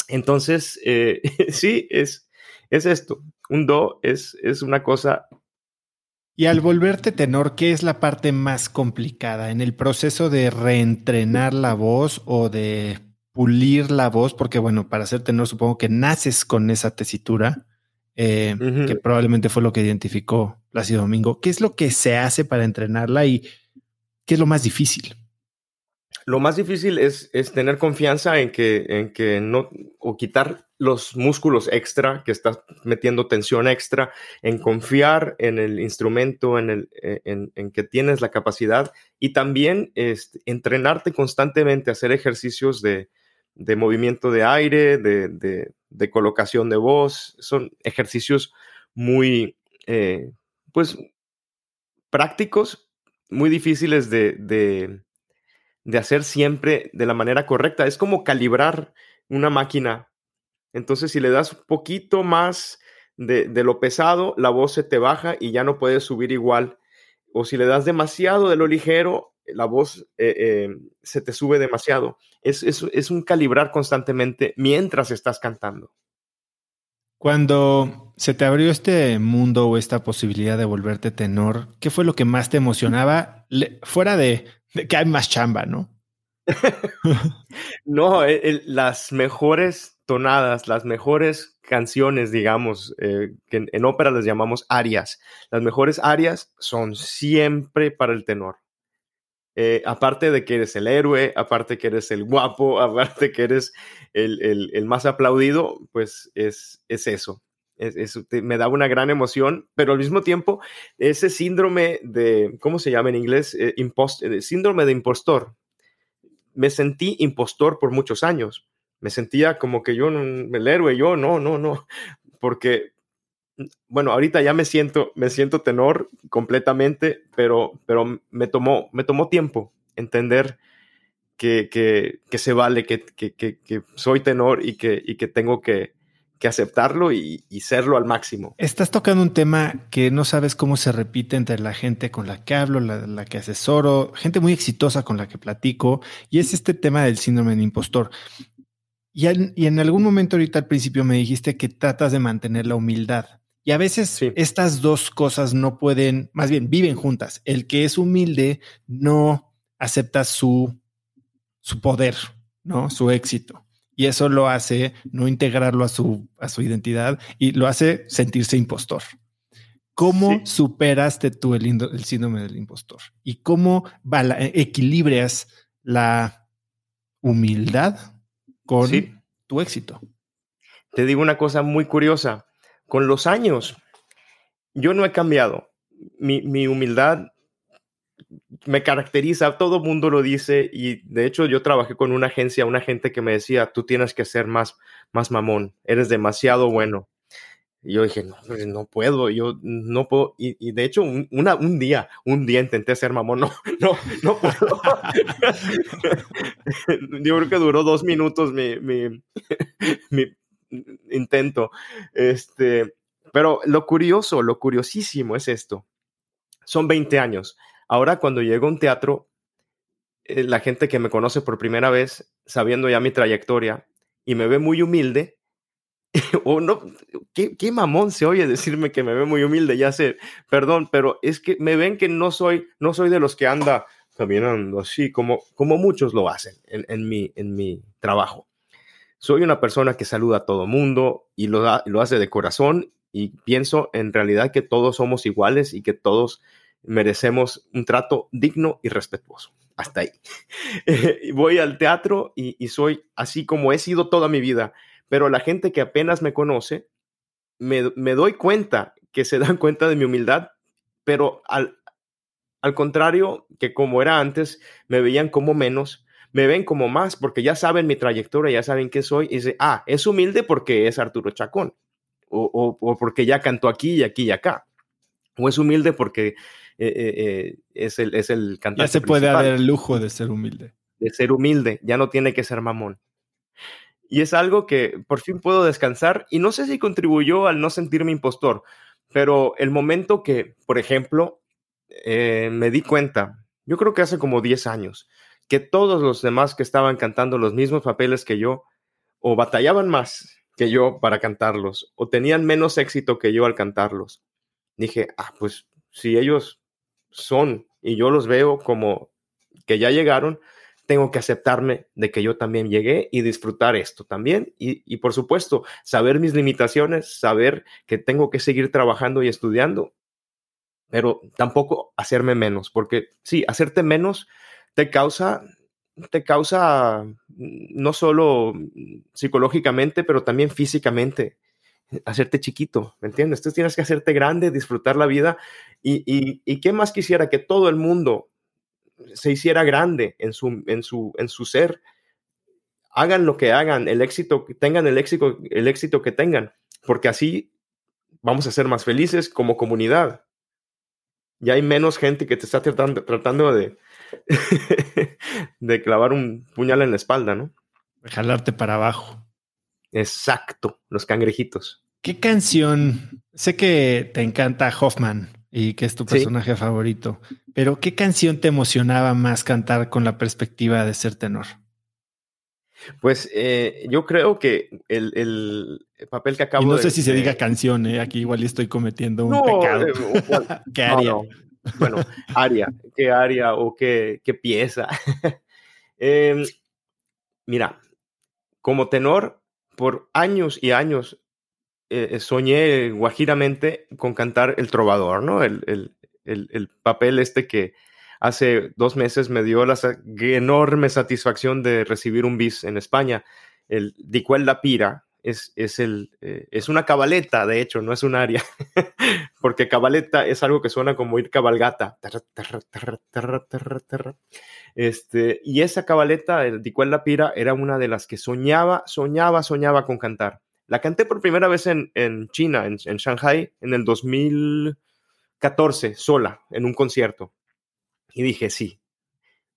Entonces, eh, sí, es, es esto. Un do es, es una cosa y al volverte tenor, ¿qué es la parte más complicada en el proceso de reentrenar la voz o de pulir la voz? Porque bueno, para ser tenor supongo que naces con esa tesitura, eh, que probablemente fue lo que identificó Plácido Domingo. ¿Qué es lo que se hace para entrenarla y qué es lo más difícil? Lo más difícil es, es tener confianza en que, en que no, o quitar los músculos extra, que estás metiendo tensión extra, en confiar en el instrumento, en, el, eh, en, que tienes la capacidad y también este, entrenarte constantemente, hacer ejercicios de, de movimiento de aire, de, de, colocación de voz. Son ejercicios muy, eh, pues, prácticos, muy difíciles de, de hacer siempre de la manera correcta. Es como calibrar una máquina entonces, si le das un poquito más de, lo pesado, la voz se te baja y ya no puedes subir igual. O si le das demasiado de lo ligero, la voz eh, eh, se te sube demasiado. Es, es, un calibrar constantemente mientras estás cantando. Cuando se te abrió este mundo o esta posibilidad de volverte tenor, ¿qué fue lo que más te emocionaba? fuera de, que hay más chamba, ¿no? no, las mejores tonadas, las mejores canciones, digamos, eh, que en, ópera les llamamos arias. Las mejores arias son siempre para el tenor. Eh, aparte de que eres el héroe, aparte que eres el guapo, aparte que eres el, más aplaudido, pues es, es eso. Es, me da una gran emoción, pero al mismo tiempo ese síndrome de, ¿cómo se llama en inglés? Eh, síndrome de impostor. Me sentí impostor por muchos años me sentía como que yo, el héroe, yo, no, no, no, porque, bueno, ahorita ya me siento, me siento tenor completamente, pero, pero me, tomó, me tomó tiempo entender que, que, se vale, que, que, soy tenor y que, y que tengo que, aceptarlo y, serlo al máximo. Estás tocando un tema que no sabes cómo se repite entre la gente con la que hablo, la, la, que asesoro, gente muy exitosa con la que platico, y es este tema del síndrome de impostor. Y en, algún momento ahorita al principio me dijiste que tratas de mantener la humildad. Y a veces estas dos cosas no pueden, más bien viven juntas. El que es humilde no acepta su, su poder, ¿no? Su éxito. Y eso lo hace no integrarlo a su, a su identidad y lo hace sentirse impostor. ¿Cómo superaste tú el, el, síndrome del impostor? ¿Y cómo equilibras la humildad con tu éxito. Te digo una cosa muy curiosa. Con los años, yo no he cambiado. Mi, humildad me caracteriza, todo mundo lo dice y de hecho yo trabajé con una agencia, una gente que me decía, tú tienes que ser más, más mamón, eres demasiado bueno. Y yo dije, no, no puedo, yo no puedo. Y, de hecho, un, una, un día, un día intenté ser mamón, no, no, no puedo. yo creo que duró dos minutos mi, mi, mi intento. Este, pero lo curioso, lo curiosísimo es esto. Son 20 años. Ahora cuando llego a un teatro, eh, la gente que me conoce por primera vez, sabiendo ya mi trayectoria, y me ve muy humilde, o no, ¿qué, qué, mamón se oye decirme que me ve muy humilde, ya sé, perdón, pero es que me ven que no soy, no soy de los que anda caminando así, como, como muchos lo hacen en, en, mi, en mi trabajo. Soy una persona que saluda a todo mundo y lo, lo hace de corazón y pienso en realidad que todos somos iguales y que todos merecemos un trato digno y respetuoso. Hasta ahí. Voy al teatro y, y soy así como he sido toda mi vida pero la gente que apenas me conoce, me, me doy cuenta que se dan cuenta de mi humildad, pero al, al contrario que como era antes, me veían como menos, me ven como más, porque ya saben mi trayectoria, ya saben quién soy, y dice, ah, es humilde porque es Arturo Chacón, o, o, porque ya cantó aquí y aquí y acá, o es humilde porque eh, eh, eh, es, el, es el cantante. Ya se puede dar el lujo de ser humilde. De ser humilde, ya no tiene que ser mamón. Y es algo que por fin puedo descansar y no sé si contribuyó al no sentirme impostor, pero el momento que, por ejemplo, eh, me di cuenta, yo creo que hace como 10 años, que todos los demás que estaban cantando los mismos papeles que yo, o batallaban más que yo para cantarlos, o tenían menos éxito que yo al cantarlos. Dije, ah, pues si ellos son y yo los veo como que ya llegaron, tengo que aceptarme de que yo también llegué y disfrutar esto también. Y, por supuesto, saber mis limitaciones, saber que tengo que seguir trabajando y estudiando, pero tampoco hacerme menos, porque sí, hacerte menos te causa, te causa no solo psicológicamente, pero también físicamente hacerte chiquito, ¿me entiendes? Tú tienes que hacerte grande, disfrutar la vida y, y, y qué más quisiera que todo el mundo se hiciera grande en su, en su, en su ser. Hagan lo que hagan, el éxito, tengan el éxito, el éxito que tengan, porque así vamos a ser más felices como comunidad. Ya hay menos gente que te está tratando, tratando de, de clavar un puñal en la espalda, ¿no? Jalarte para abajo. Exacto, los cangrejitos. ¿Qué canción? Sé que te encanta Hoffman, y que es tu personaje favorito. Pero ¿qué canción te emocionaba más cantar con la perspectiva de ser tenor? Pues eh, yo creo que el, el, papel que acabo y no sé si se diga canción, ¿eh? aquí igual estoy cometiendo un pecado. Eh, ¿Qué área? Bueno, área, qué área o qué, qué pieza. Em, mira, como tenor, por años y años eh, eh, soñé guajiramente con cantar El Trovador, ¿no? El, el, el, papel este que hace dos meses me dio la enorme satisfacción de recibir un bis en España. El Dicuel la Pira es, es, el, eh, es una cabaleta, de hecho, no es un aria, porque cabaleta es algo que suena como ir cabalgata. Este, y esa cabaleta, el Dicuel la Pira, era una de las que soñaba, soñaba, soñaba con cantar. La canté por primera vez en, China, en, Shanghai, en el 2014, sola, en un concierto. Y dije, sí,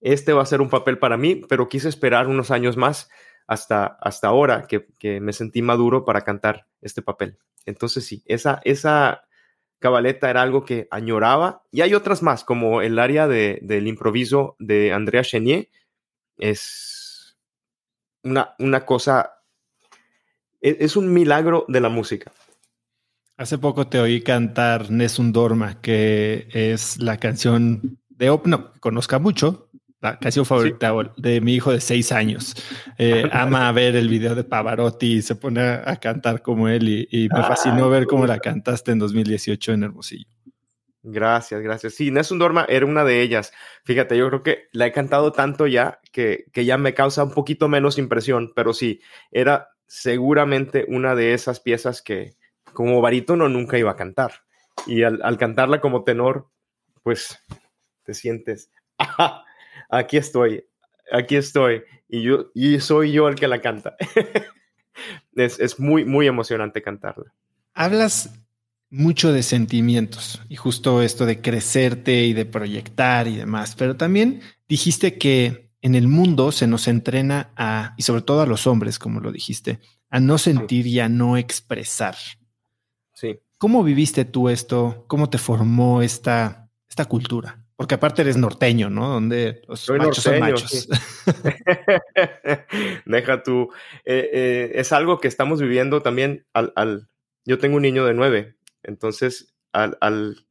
este va a ser un papel para mí, pero quise esperar unos años más hasta, hasta ahora que, me sentí maduro para cantar este papel. Entonces sí, esa, esa cabaleta era algo que añoraba. Y hay otras más, como el área de, del improviso de Andrea Chenier. Es una, una cosa e-, es un milagro de la música. Hace poco te oí cantar Nessun Dorma, que es la canción de Opno, que conozca mucho, la canción favorita de mi hijo de seis años. Eh, ama ver el video de Pavarotti y se pone a, cantar como él y, me fascinó ver cómo la cantaste en 2018 en Hermosillo. Gracias, gracias. Sí, Nessun Dorma era una de ellas. Fíjate, yo creo que la he cantado tanto ya que, que ya me causa un poquito menos impresión, pero sí, era seguramente una de esas piezas que como barítono nunca iba a cantar. Y al, cantarla como tenor, pues te sientes, aquí estoy, aquí estoy, y yo y soy yo el que la canta. es, es muy, muy emocionante cantarla. Hablas mucho de sentimientos y justo esto de crecerte y de proyectar y demás, pero también dijiste que en el mundo se nos entrena a, y sobre todo a los hombres, como lo dijiste, a no sentir y a no expresar. Sí. ¿Cómo viviste tú esto? ¿Cómo te formó esta, esta cultura? Porque aparte eres norteño, ¿no? Donde los Soy machos norteño, son machos. Deja tú. Eh, eh, es algo que estamos viviendo también al, al, Yo tengo un niño de nueve, entonces al, al,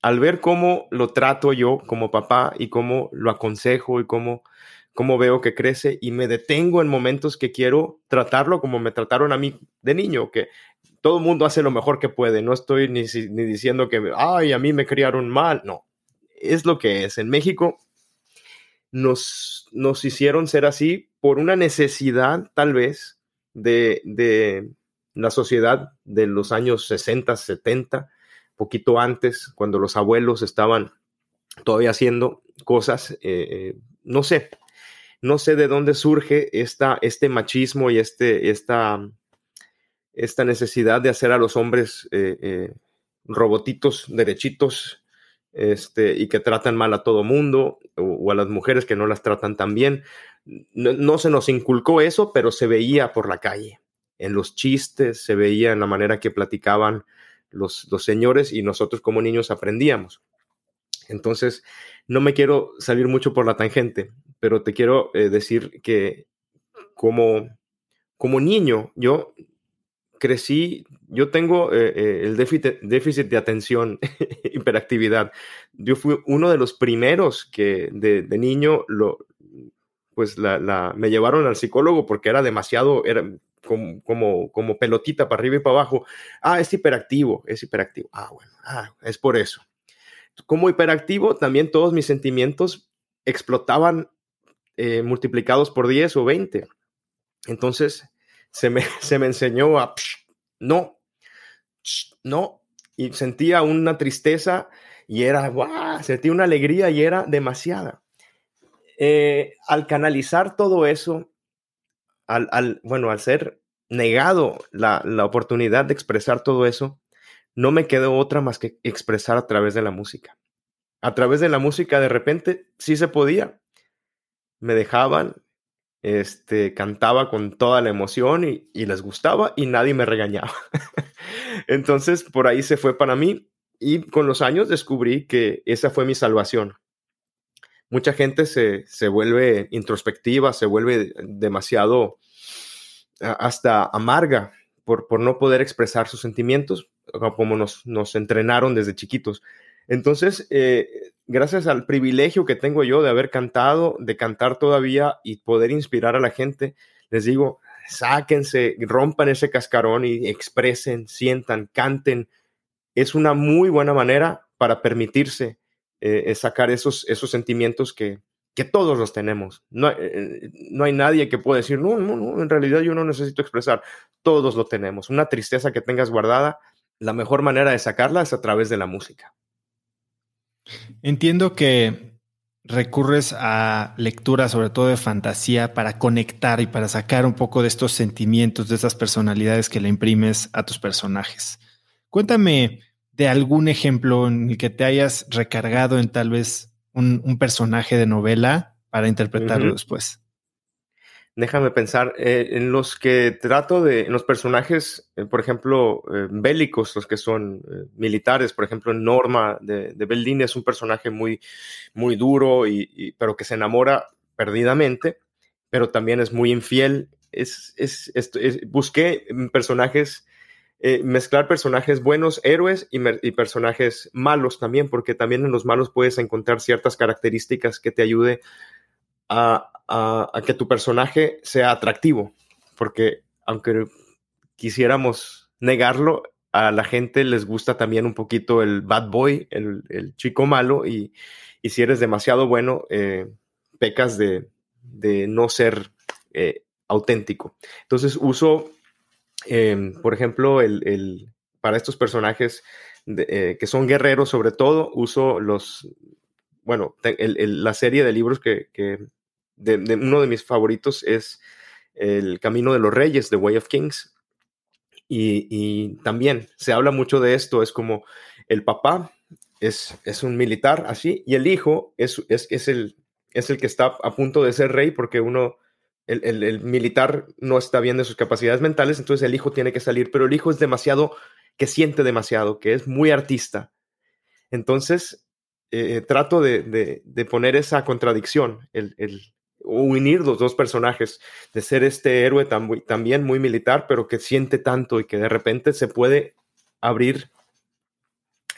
al ver cómo lo trato yo como papá y cómo lo aconsejo y cómo, cómo veo que crece y me detengo en momentos que quiero tratarlo como me trataron a mí de niño, que todo el mundo hace lo mejor que puede. No estoy ni, ni diciendo que, ay, a mí me criaron mal. No, es lo que es. En México nos, nos hicieron ser así por una necesidad, tal vez, de, de la sociedad de los años 60, 70, poquito antes, cuando los abuelos estaban todavía haciendo cosas, eh, eh, no sé, no sé de dónde surge esta, este machismo y este, esta, esta necesidad de hacer a los hombres eh, robotitos derechitos este, y que tratan mal a todo mundo, o, a las mujeres que no las tratan tan bien. No, no, se nos inculcó eso, pero se veía por la calle, en los chistes, se veía en la manera que platicaban los, los señores y nosotros como niños aprendíamos. Entonces, no me quiero salir mucho por la tangente, pero te quiero eh, decir que como, como niño, yo crecí, yo tengo eh, eh, el déficit, déficit, de atención, hiperactividad. Yo fui uno de los primeros que de, niño lo, pues la, me llevaron al psicólogo porque era demasiado, era como, como, como pelotita para arriba y para abajo. Ah, es hiperactivo, es hiperactivo. Ah, bueno, ah, es por eso. Como hiperactivo, también todos mis sentimientos explotaban eh, multiplicados por 10 o 20. Entonces, se me, se me enseñó a, no, no, y sentía una tristeza y era, ¡guau! sentía una alegría y era demasiada. Eh, al canalizar todo eso, al, al, bueno, al ser negado la, la oportunidad de expresar todo eso, no me quedó otra más que expresar a través de la música. A través de la música, de repente, sí se podía. Me dejaban, este, cantaba con toda la emoción y, y les gustaba y nadie me regañaba. Entonces, por ahí se fue para mí y con los años descubrí que esa fue mi salvación. Mucha gente se, se vuelve introspectiva, se vuelve demasiado hasta amarga por, por no poder expresar sus sentimientos, como nos, nos entrenaron desde chiquitos. Entonces, eh, gracias al privilegio que tengo yo de haber cantado, de cantar todavía y poder inspirar a la gente, les digo, sáquense, rompan ese cascarón y expresen, sientan, canten. Es una muy buena manera para permitirse eh, sacar esos, esos sentimientos que, que todos los tenemos. No, eh, no, hay nadie que pueda decir, no, no, no, en realidad yo no necesito expresar. Todos lo tenemos. Una tristeza que tengas guardada, la mejor manera de sacarla es a través de la música. Entiendo que recurres a lectura, sobre todo de fantasía, para conectar y para sacar un poco de estos sentimientos, de esas personalidades que le imprimes a tus personajes. Cuéntame de algún ejemplo en el que te hayas recargado en tal vez un, un personaje de novela para interpretarlo uh -huh. después. Déjame pensar, eh, en los que trato de, en los personajes, eh, por ejemplo, eh, bélicos, los que son militares, por ejemplo, Norma de, de Bellini es un personaje muy, muy duro, y, pero que se enamora perdidamente, pero también es muy infiel. Es, es, es, busqué personajes, mezclar personajes buenos, héroes, y, y, personajes malos también, porque también en los malos puedes encontrar ciertas características que te ayude a a, que tu personaje sea atractivo, porque aunque quisiéramos negarlo, a la gente les gusta también un poquito el bad boy, el, el chico malo, y, y, si eres demasiado bueno, eh, pecas de, de, no ser eh, auténtico. Entonces uso, eh, por ejemplo, el, el, para estos personajes eh, que son guerreros sobre todo, uso los, bueno, la serie de libros que, que de, de, uno de mis favoritos es El Camino de los Reyes, The Way of Kings. Y, y, también se habla mucho de esto, es como el papá es, es un militar así, y el hijo es, es, es, el, es el que está a punto de ser rey porque uno, el, el, el, militar no está bien de sus capacidades mentales, entonces el hijo tiene que salir, pero el hijo es demasiado, que siente demasiado, que es muy artista. Entonces, eh, trato de, poner esa contradicción, el, unir los dos personajes, de ser este héroe también muy militar, pero que siente tanto y que de repente se puede abrir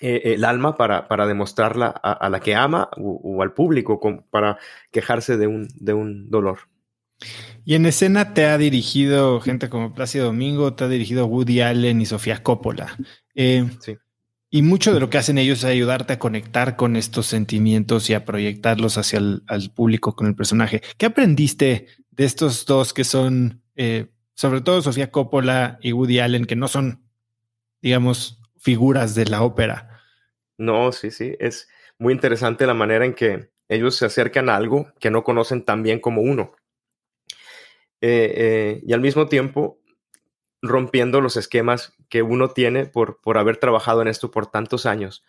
eh, el alma para, para demostrarla a, la que ama o, al público para quejarse de un, de un dolor. Y en escena te ha dirigido gente como Plácido Domingo, te ha dirigido Woody Allen y Sofía Coppola. Eh, sí. Y mucho de lo que hacen ellos es ayudarte a conectar con estos sentimientos y a proyectarlos hacia el público con el personaje. ¿Qué aprendiste de estos dos que son, eh, sobre todo Sofía Coppola y Woody Allen, que no son, digamos, figuras de la ópera? No, sí, sí. Es muy interesante la manera en que ellos se acercan a algo que no conocen tan bien como uno. Eh, eh, y al mismo tiempo rompiendo los esquemas que uno tiene por, por haber trabajado en esto por tantos años.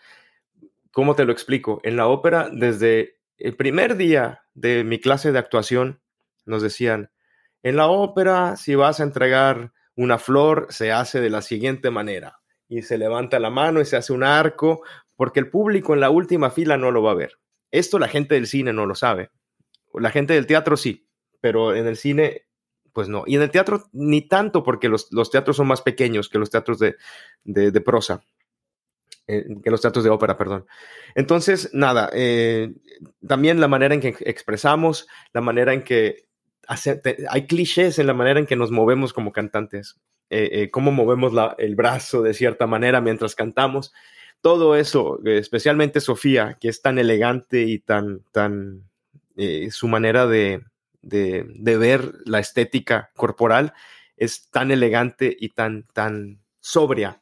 ¿Cómo te lo explico? En la ópera, desde el primer día de mi clase de actuación, nos decían, en la ópera, si vas a entregar una flor, se hace de la siguiente manera. Y se levanta la mano y se hace un arco, porque el público en la última fila no lo va a ver. Esto la gente del cine no lo sabe. La gente del teatro sí, pero en el cine pues no. Y en el teatro ni tanto, porque los, teatros son más pequeños que los teatros de, prosa, eh, que los teatros de ópera, perdón. Entonces, nada, eh, también la manera en que expresamos, la manera en que hay clichés en la manera en que nos movemos como cantantes, eh, cómo movemos el brazo de cierta manera mientras cantamos. Todo eso, especialmente Sofía, que es tan elegante y tan, tan, su manera de, de, ver la estética corporal es tan elegante y tan, tan sobria.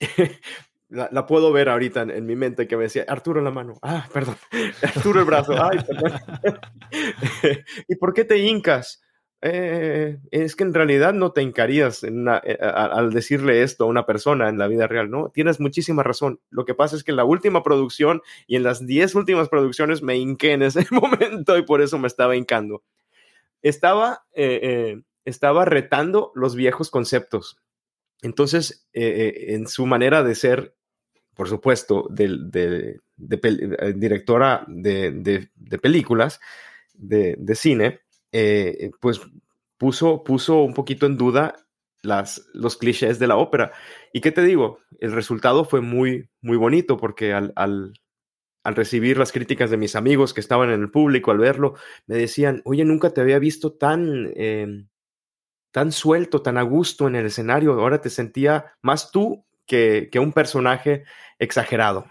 La, puedo ver ahorita en, mi mente que me decía, Arturo la mano, ah, perdón, Arturo el brazo, ay, perdón. ¿Y por qué te hincas? Eh, es que en realidad no te hincarías eh, al decirle esto a una persona en la vida real, ¿no? Tienes muchísima razón. Lo que pasa es que en la última producción y en las diez últimas producciones me hinqué en ese momento y por eso me estaba hincando estaba, eh, eh, estaba retando los viejos conceptos. Entonces, eh, en su manera de ser, por supuesto, de, directora de, películas, de, cine, pues puso, puso un poquito en duda las, los clichés de la ópera. ¿Y qué te digo? El resultado fue muy, muy bonito porque al, al recibir las críticas de mis amigos que estaban en el público, al verlo, me decían, oye, nunca te había visto tan, em, tan suelto, tan a gusto en el escenario, ahora te sentía más tú que, un personaje exagerado.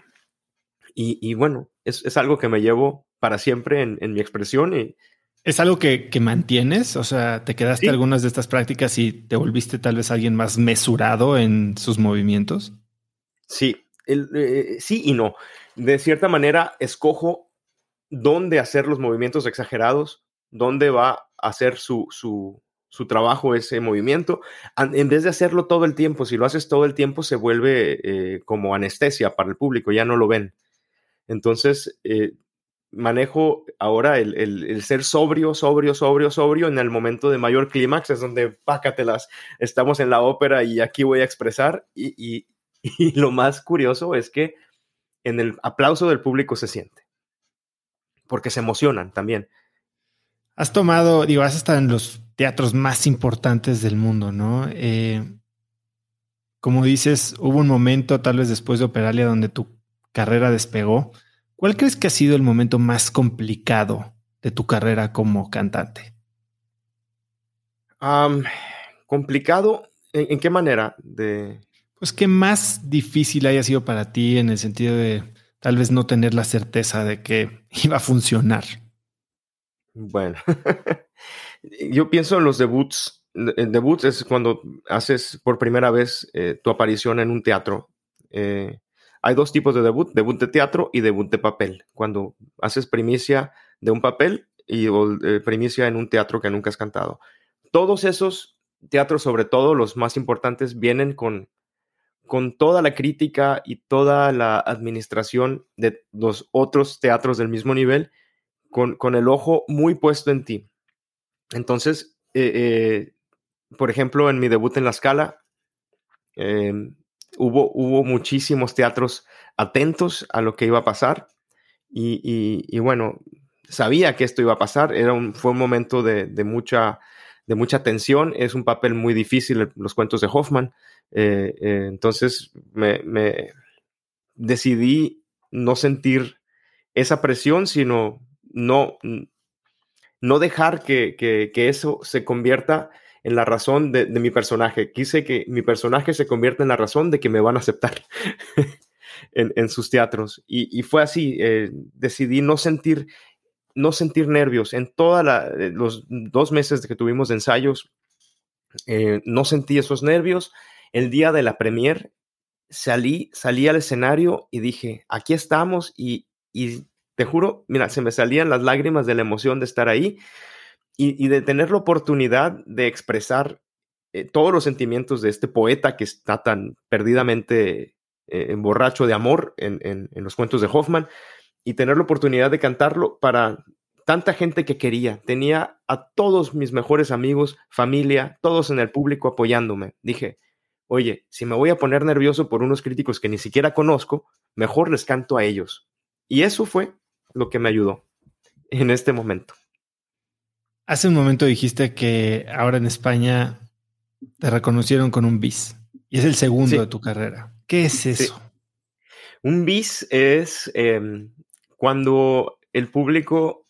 Y, bueno, es, algo que me llevo para siempre en, mi expresión. Y, ¿Es algo que, mantienes? O sea, ¿te quedaste algunas de estas prácticas y te volviste tal vez alguien más mesurado en sus movimientos? Sí, eh, sí y no de cierta manera, escojo dónde hacer los movimientos exagerados, dónde va a hacer su, su, trabajo ese movimiento, en vez de hacerlo todo el tiempo. Si lo haces todo el tiempo, se vuelve eh, como anestesia para el público, ya no lo ven. Entonces, eh, manejo ahora el, ser sobrio, sobrio, sobrio, sobrio en el momento de mayor clímax, es donde pácatelas, estamos en la ópera y aquí voy a expresar. y lo más curioso es que en el aplauso del público se siente. Porque se emocionan también. Has tomado, digo, has estado en los teatros más importantes del mundo, ¿no? Eh, como dices, hubo un momento, tal vez después de Operalia, donde tu carrera despegó. ¿Cuál crees que ha sido el momento más complicado de tu carrera como cantante? complicado, ¿en, qué manera? De pues qué más difícil haya sido para ti en el sentido de tal vez no tener la certeza de que iba a funcionar. Bueno, yo pienso en los debuts. El debut es cuando haces por primera vez eh, tu aparición en un teatro. Eh, hay dos tipos de debut, debut de teatro y debut de papel. Cuando haces primicia de un papel y eh, primicia en un teatro que nunca has cantado. Todos esos teatros, sobre todo los más importantes, vienen con con toda la crítica y toda la administración de los otros teatros del mismo nivel, con, el ojo muy puesto en ti. Entonces, eh, eh, por ejemplo, en mi debut en La Scala, em, hubo, hubo muchísimos teatros atentos a lo que iba a pasar Y, bueno, sabía que esto iba a pasar, Era un, fue un momento de, mucha, de mucha tensión, es un papel muy difícil los cuentos de Hoffman, eh, eh, entonces me, decidí no sentir esa presión, sino no, no dejar que, que, eso se convierta en la razón de, mi personaje. Quise que mi personaje se convierta en la razón de que me van a aceptar en, sus teatros. Y, fue así. Eh, decidí no sentir, no sentir nervios. En todos eh, los dos meses de que tuvimos de ensayos, eh, no sentí esos nervios. El día de la premier salí, salí al escenario y dije, aquí estamos y, y te juro, mira, se me salían las lágrimas de la emoción de estar ahí y, de tener la oportunidad de expresar eh, todos los sentimientos de este poeta que está tan perdidamente eh, borracho de amor en, los cuentos de Hoffman y tener la oportunidad de cantarlo para tanta gente que quería. Tenía a todos mis mejores amigos, familia, todos en el público apoyándome. Dije, oye, si me voy a poner nervioso por unos críticos que ni siquiera conozco, mejor les canto a ellos. Y eso fue lo que me ayudó en este momento. Hace un momento dijiste que ahora en España te reconocieron con un bis y es el segundo de tu carrera. ¿Qué es eso? Un bis es em, cuando el público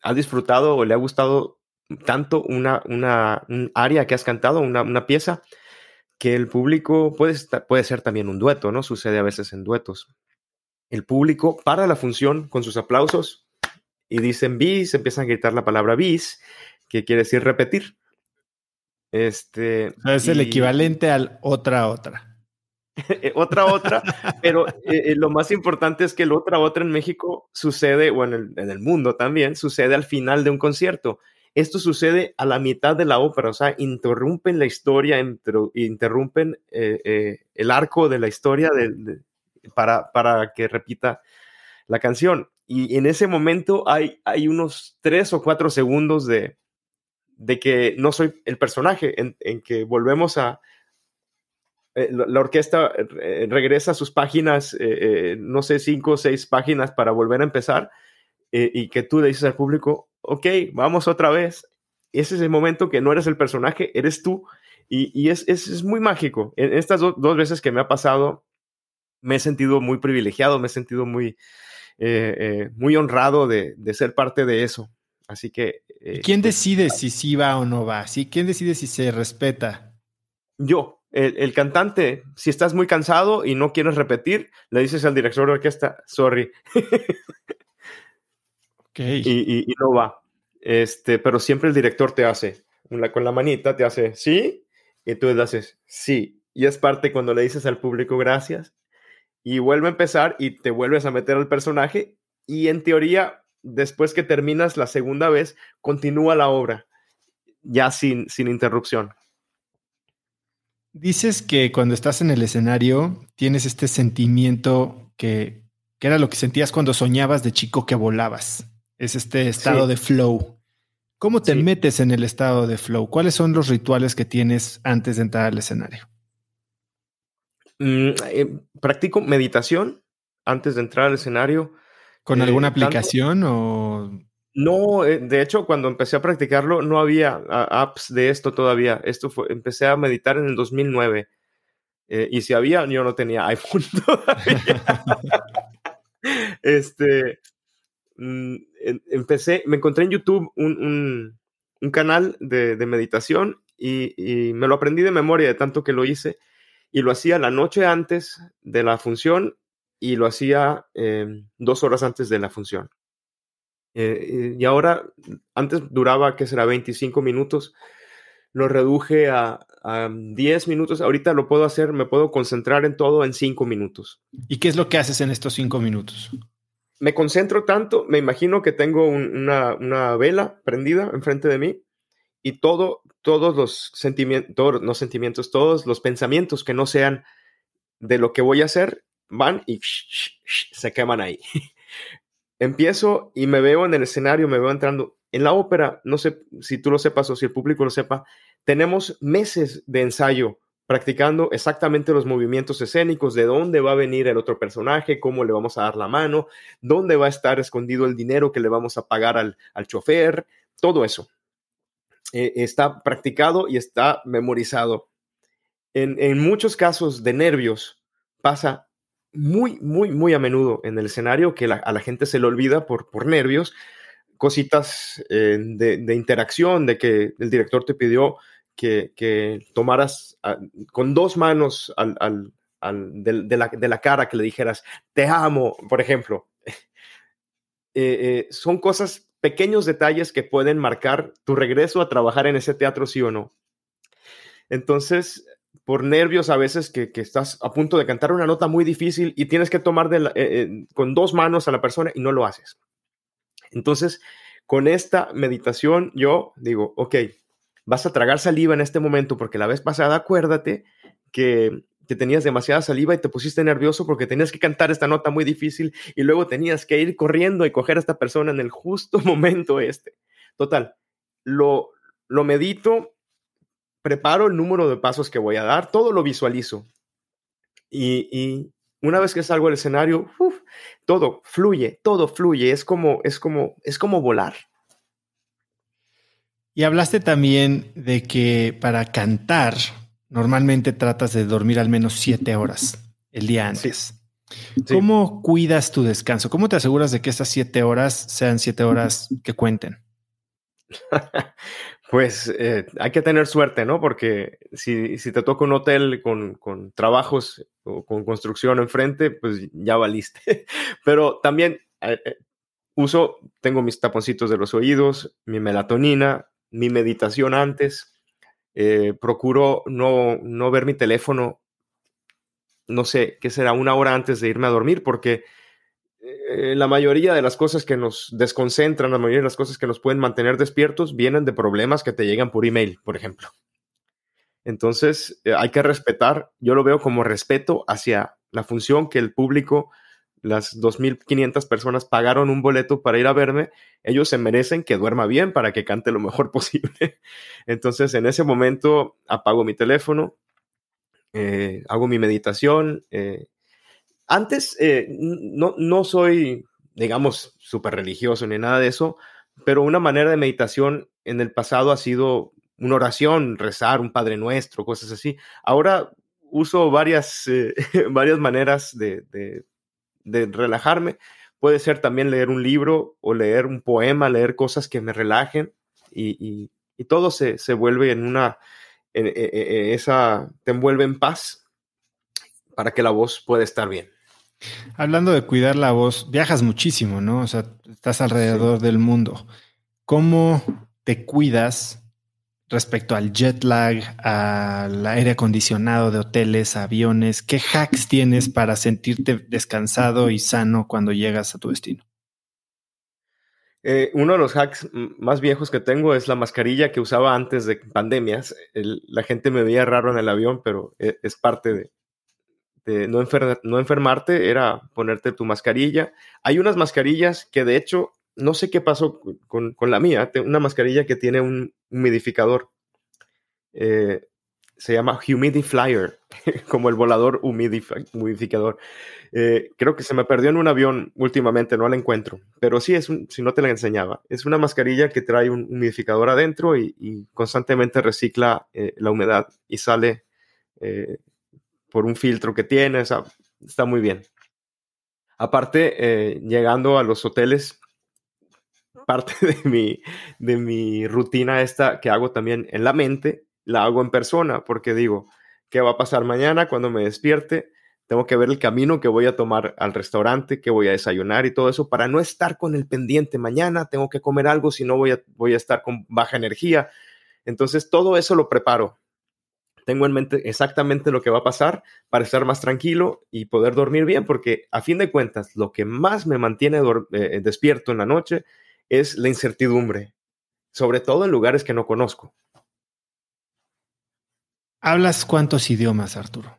ha disfrutado o le ha gustado tanto una, una un área que has cantado, una, una pieza, que el público puede, puede ser también un dueto, ¿no? Sucede a veces en duetos. El público para la función con sus aplausos y dicen bis, empiezan a gritar la palabra bis, que quiere decir repetir. Este, es el equivalente al otra otra. otra otra, pero eh, eh, lo más importante es que el otra otra en México sucede, o en el, mundo también, sucede al final de un concierto. Esto sucede a la mitad de la ópera, o sea, interrumpen la historia, interrumpen eh, el arco de la historia para, para que repita la canción. Y en ese momento hay, hay unos tres o cuatro segundos de, de que no soy el personaje, en, que volvemos a... Eh, la orquesta eh, regresa a sus páginas, eh, no sé, cinco o seis páginas para volver a empezar y que tú le dices al público, ok, vamos otra vez. Ese es el momento que no eres el personaje, eres tú. Y, y es, es, es, muy mágico. En estas dos veces que me ha pasado, me he sentido muy privilegiado, me he sentido muy, eh, eh, muy honrado de, ser parte de eso. Así que... Eh, ¿Quién pues, decide si sí va o no va? ¿Sí? ¿Quién decide si se respeta? Yo, el, cantante, si estás muy cansado y no quieres repetir, le dices al director de orquesta, sorry. okay. y, no va. Este, pero siempre el director te hace, con la manita te hace, sí, y tú le haces, sí. Y es parte cuando le dices al público gracias, y vuelve a empezar y te vuelves a meter al personaje y en teoría, después que terminas la segunda vez, continúa la obra, ya sin, sin interrupción. Dices que cuando estás en el escenario tienes este sentimiento que, era lo que sentías cuando soñabas de chico que volabas. Es este estado de flow. ¿Cómo te metes en el estado de flow? ¿Cuáles son los rituales que tienes antes de entrar al escenario? Mm, eh, practico meditación antes de entrar al escenario. ¿Con alguna eh, aplicación o...? No, eh, de hecho, cuando empecé a practicarlo, no había apps de esto todavía. Esto fue, empecé a meditar en el 2009. y si había, yo no tenía iPhone todavía. este, empecé, me encontré en YouTube un, canal de, meditación y, me lo aprendí de memoria de tanto que lo hice y lo hacía la noche antes de la función y lo hacía em, dos horas antes de la función. Eh, y ahora, antes duraba, ¿qué será? 25 minutos. Lo reduje a, a, 10 minutos. Ahorita lo puedo hacer, me puedo concentrar en todo en 5 minutos. ¿Y qué es lo que haces en estos 5 minutos? Me concentro tanto, me imagino que tengo una, una, vela prendida enfrente de mí y todo, todos los sentimientos, todos los sentimientos, todos los pensamientos que no sean de lo que voy a hacer, van y se queman ahí. Empiezo y me veo en el escenario, me veo entrando. En la ópera, no sé si tú lo sepas o si el público lo sepa, tenemos meses de ensayo practicando exactamente los movimientos escénicos, de dónde va a venir el otro personaje, cómo le vamos a dar la mano, dónde va a estar escondido el dinero que le vamos a pagar al, al chofer, todo eso. Eh, está practicado y está memorizado. En, en muchos casos de nervios pasa muy, muy, muy a menudo en el escenario que a la gente se le olvida por, por nervios, cositas eh, de, interacción, de que el director te pidió que, que tomaras ah, con dos manos al, al, de, la, de, la, cara, que le dijeras, te amo, por ejemplo. Eh, son cosas pequeños detalles que pueden marcar tu regreso a trabajar en ese teatro, sí o no. Entonces, por nervios a veces que, estás a punto de cantar una nota muy difícil y tienes que tomar eh, eh, con dos manos a la persona y no lo haces. Entonces, con esta meditación yo digo, ok, vas a tragar saliva en este momento porque la vez pasada acuérdate que que tenías demasiada saliva y te pusiste nervioso porque tenías que cantar esta nota muy difícil y luego tenías que ir corriendo y coger a esta persona en el justo momento este. Total, lo, lo medito, preparo el número de pasos que voy a dar, todo lo visualizo. Y, una vez que salgo al escenario, todo fluye, todo fluye, es como, es como, es como volar. Y hablaste también de que para cantar normalmente tratas de dormir al menos siete horas el día antes. ¿Cómo cuidas tu descanso? ¿Cómo te aseguras de que esas siete horas sean siete horas que cuenten? pues eh, hay que tener suerte, ¿no? Porque si, te toca un hotel con, trabajos o con construcción enfrente, pues ya valiste. Pero también eh, eh, uso, tengo mis taponcitos de los oídos, mi melatonina, mi meditación antes eh, procuro no, no ver mi teléfono, no sé, qué será una hora antes de irme a dormir, porque eh, la mayoría de las cosas que nos desconcentran, la mayoría de las cosas que nos pueden mantener despiertos, vienen de problemas que te llegan por email, por ejemplo. Entonces, eh, hay que respetar, yo lo veo como respeto hacia la función que el público las 2.500 personas pagaron un boleto para ir a verme, ellos se merecen que duerma bien para que cante lo mejor posible. Entonces, en ese momento apago mi teléfono, eh, hago mi meditación. Eh, antes, eh, no, no soy, digamos, súper religioso ni nada de eso, pero una manera de meditación en el pasado ha sido una oración, rezar un Padre Nuestro, cosas así. Ahora uso varias, varias maneras de de relajarme. Puede ser también leer un libro o leer un poema, leer cosas que me relajen y, todo se, vuelve en una, en, e, e, e, esa, te envuelve en paz para que la voz pueda estar bien. Hablando de cuidar la voz, viajas muchísimo, ¿no? O sea, estás alrededor del mundo. ¿Cómo te cuidas respecto al jet lag, al aire acondicionado de hoteles, aviones? ¿Qué hacks tienes para sentirte descansado y sano cuando llegas a tu destino? Eh, uno de los hacks más viejos que tengo es la mascarilla que usaba antes de pandemias. la gente me veía raro en el avión, pero e, es, parte de, no, no, enfermarte, era ponerte tu mascarilla. Hay unas mascarillas que de hecho no sé qué pasó con, la mía, una mascarilla que tiene un humidificador. Eh, se llama Humidifier, como el volador humidificador. Eh, creo que se me perdió en un avión últimamente, no la encuentro. Pero sí, es si no te la enseñaba. Es una mascarilla que trae un humidificador adentro y, constantemente recicla eh, la humedad y sale por un filtro que tiene. está muy bien. Aparte, llegando a los hoteles, parte de mi, de mi rutina esta que hago también en la mente, la hago en persona, porque digo, ¿qué va a pasar mañana cuando me despierte? Tengo que ver el camino que voy a tomar al restaurante, que voy a desayunar y todo eso para no estar con el pendiente. Mañana tengo que comer algo, si no voy a, voy a estar con baja energía. Entonces, todo eso lo preparo. Tengo en mente exactamente lo que va a pasar para estar más tranquilo y poder dormir bien, porque a fin de cuentas, lo que más me mantiene eh, despierto en la noche es la incertidumbre, sobre todo en lugares que no conozco. ¿Hablas cuántos idiomas, Arturo?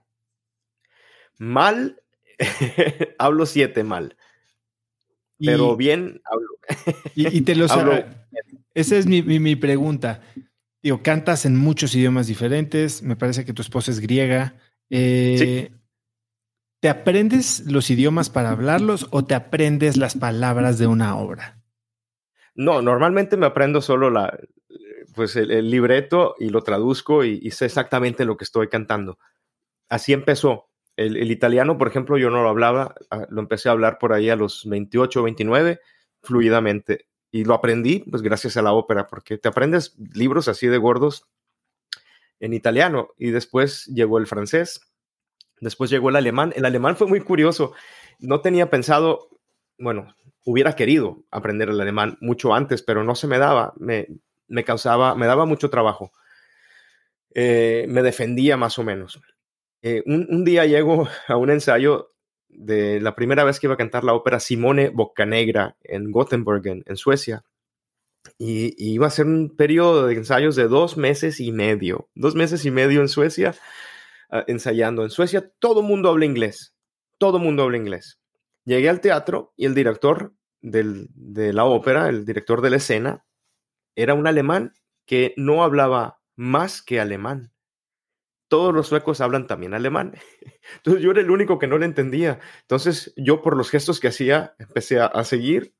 Mal, hablo siete mal. Pero bien hablo. y, te lo sabes. Esa es mi, pregunta. digo, cantas en muchos idiomas diferentes, me parece que tu esposa es griega. Eh, ¿Te aprendes los idiomas para hablarlos o te aprendes las palabras de una obra? No, normalmente me aprendo solo la, pues el, libreto y lo traduzco y, sé exactamente lo que estoy cantando. Así empezó. El, italiano, por ejemplo, yo no lo hablaba, ah, lo empecé a hablar por ahí a los 28 o 29 fluidamente y lo aprendí pues gracias a la ópera, porque te aprendes libros así de gordos en italiano y después llegó el francés, después llegó el alemán. El alemán fue muy curioso. No tenía pensado, bueno, hubiera querido aprender el alemán mucho antes, pero no se me daba, me, causaba, me daba mucho trabajo. Eh, me defendía más o menos. Eh, un, día llego a un ensayo de la primera vez que iba a cantar la ópera Simone Boccanegra en Gothenburg, en, Suecia. Y, iba a ser un periodo de ensayos de dos meses y medio. Dos meses y medio en Suecia ah, ensayando. En Suecia todo mundo habla inglés. Todo mundo habla inglés. Llegué al teatro y el director de la ópera, el director de la escena, era un alemán que no hablaba más que alemán. Todos los suecos hablan también alemán. Entonces yo era el único que no le entendía. Entonces yo por los gestos que hacía empecé a, seguir.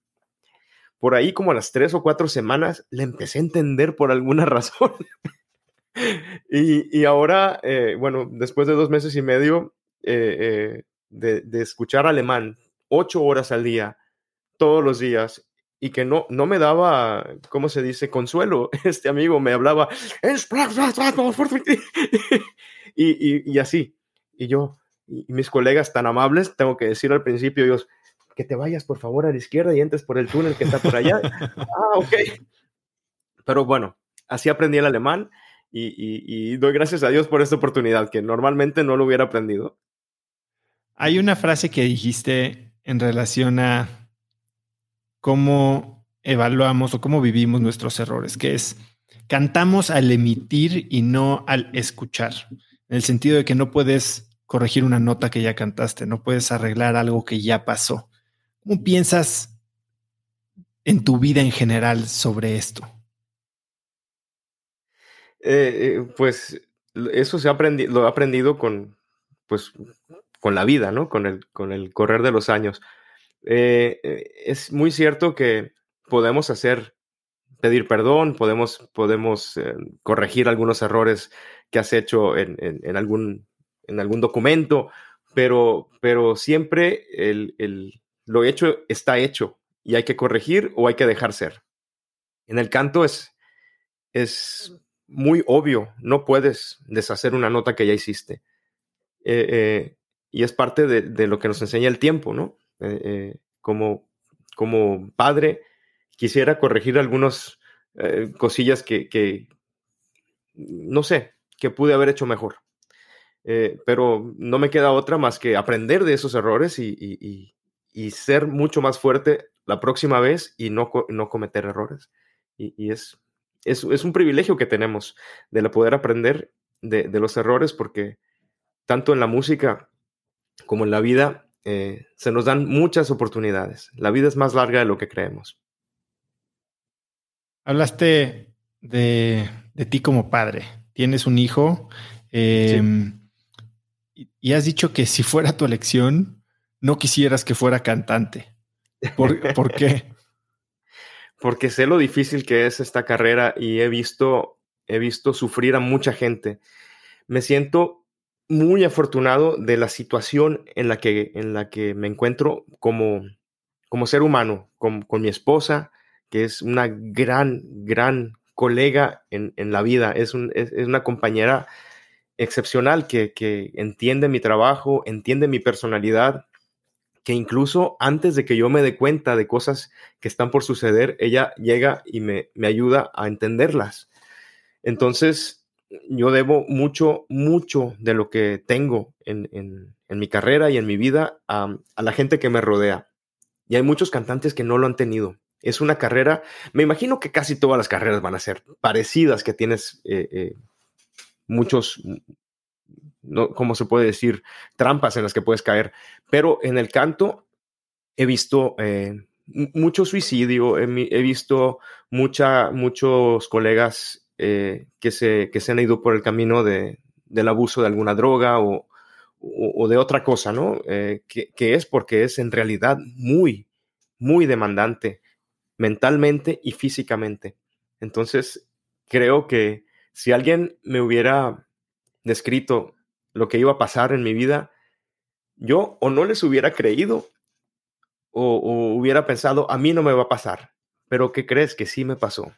Por ahí como a las tres o cuatro semanas le empecé a entender por alguna razón. y, ahora, eh, bueno, después de dos meses y medio eh, eh, de, de escuchar alemán ocho horas al día, todos los días, y que no, no me daba, ¿cómo se dice? Consuelo. Este amigo me hablaba, y, y, y así. Y yo, y mis colegas tan amables, tengo que decir al principio, ellos, que te vayas por favor a la izquierda y entres por el túnel que está por allá. ah, ok. Pero bueno, así aprendí el alemán y, y, doy gracias a Dios por esta oportunidad, que normalmente no lo hubiera aprendido. Hay una frase que dijiste en relación a cómo evaluamos o cómo vivimos nuestros errores, que es cantamos al emitir y no al escuchar, en el sentido de que no puedes corregir una nota que ya cantaste, no puedes arreglar algo que ya pasó. ¿Cómo piensas en tu vida en general sobre esto? Eh, eh, pues eso se ha lo he aprendido con, pues, con la vida, ¿no? Con el, con el correr de los años. Eh, eh, es muy cierto que podemos hacer, pedir perdón, podemos, podemos eh, corregir algunos errores que has hecho en, en, algún, en algún documento, pero, pero siempre el, el, lo hecho está hecho y hay que corregir o hay que dejar ser. En el canto es, es muy obvio, no puedes deshacer una nota que ya hiciste. Y es parte de, de, lo que nos enseña el tiempo, ¿no? Eh, eh, como, como padre, quisiera corregir algunas eh, cosillas que, no sé, que pude haber hecho mejor. pero no me queda otra más que aprender de esos errores y, ser mucho más fuerte la próxima vez y no, no cometer errores. Y, es, es, un privilegio que tenemos de poder aprender de, de, los errores porque tanto en la música como en la vida eh, se nos dan muchas oportunidades. La vida es más larga de lo que creemos. Hablaste de, ti como padre. Tienes un hijo em, y has dicho que si fuera tu elección, no quisieras que fuera cantante. ¿Por, ¿por qué? Porque sé lo difícil que es esta carrera y he visto, he visto sufrir a mucha gente. Me siento muy afortunado de la situación en la que, en la que me encuentro como, como ser humano, con, mi esposa, que es una gran, gran colega en, en la vida, es, es, una compañera excepcional que, que, entiende mi trabajo, entiende mi personalidad, que incluso antes de que yo me dé cuenta de cosas que están por suceder, ella llega y me, me ayuda a entenderlas. Entonces, yo debo mucho, mucho de lo que tengo en, mi carrera y en mi vida a, la gente que me rodea. Y hay muchos cantantes que no lo han tenido. Es una carrera, me imagino que casi todas las carreras van a ser parecidas, que tienes eh, eh, muchos, no, ¿cómo se puede decir? Trampas en las que puedes caer. Pero en el canto he visto eh, mucho suicidio, he, he, visto mucha, muchos colegas eh, que, se, que se han ido por el camino de, del abuso de alguna droga o, o, de otra cosa, ¿no? Eh, que, que, es porque es en realidad muy, muy demandante mentalmente y físicamente. Entonces, creo que si alguien me hubiera descrito lo que iba a pasar en mi vida, yo o no les hubiera creído o, hubiera pensado, a mí no me va a pasar, pero ¿qué crees que sí me pasó?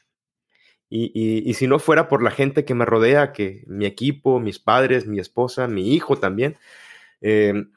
Y, si no fuera por la gente que me rodea, que mi equipo, mis padres, mi esposa, mi hijo también, em,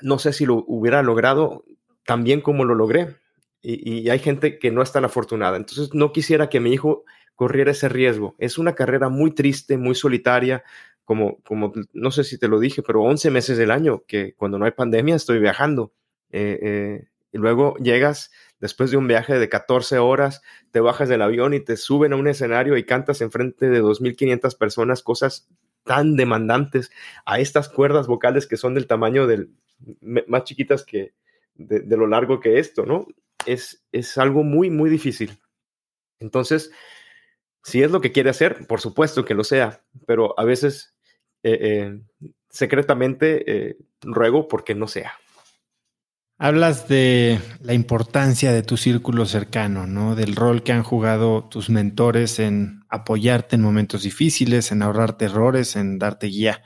no sé si lo hubiera logrado tan bien como lo logré. Y, y, hay gente que no es tan afortunada. Entonces no quisiera que mi hijo corriera ese riesgo. Es una carrera muy triste, muy solitaria, como, como no sé si te lo dije, pero 11 meses del año, que cuando no hay pandemia estoy viajando. Eh, eh, y luego llegas después de un viaje de 14 horas, te bajas del avión y te suben a un escenario y cantas enfrente de 2.500 personas cosas tan demandantes a estas cuerdas vocales que son del tamaño del, más chiquitas que de, lo largo que esto, ¿no? Es, es algo muy, muy difícil. Entonces, si es lo que quiere hacer, por supuesto que lo sea, pero a veces eh, eh, secretamente eh, ruego porque no sea. Hablas de la importancia de tu círculo cercano, ¿no? Del rol que han jugado tus mentores en apoyarte en momentos difíciles, en ahorrarte errores, en darte guía.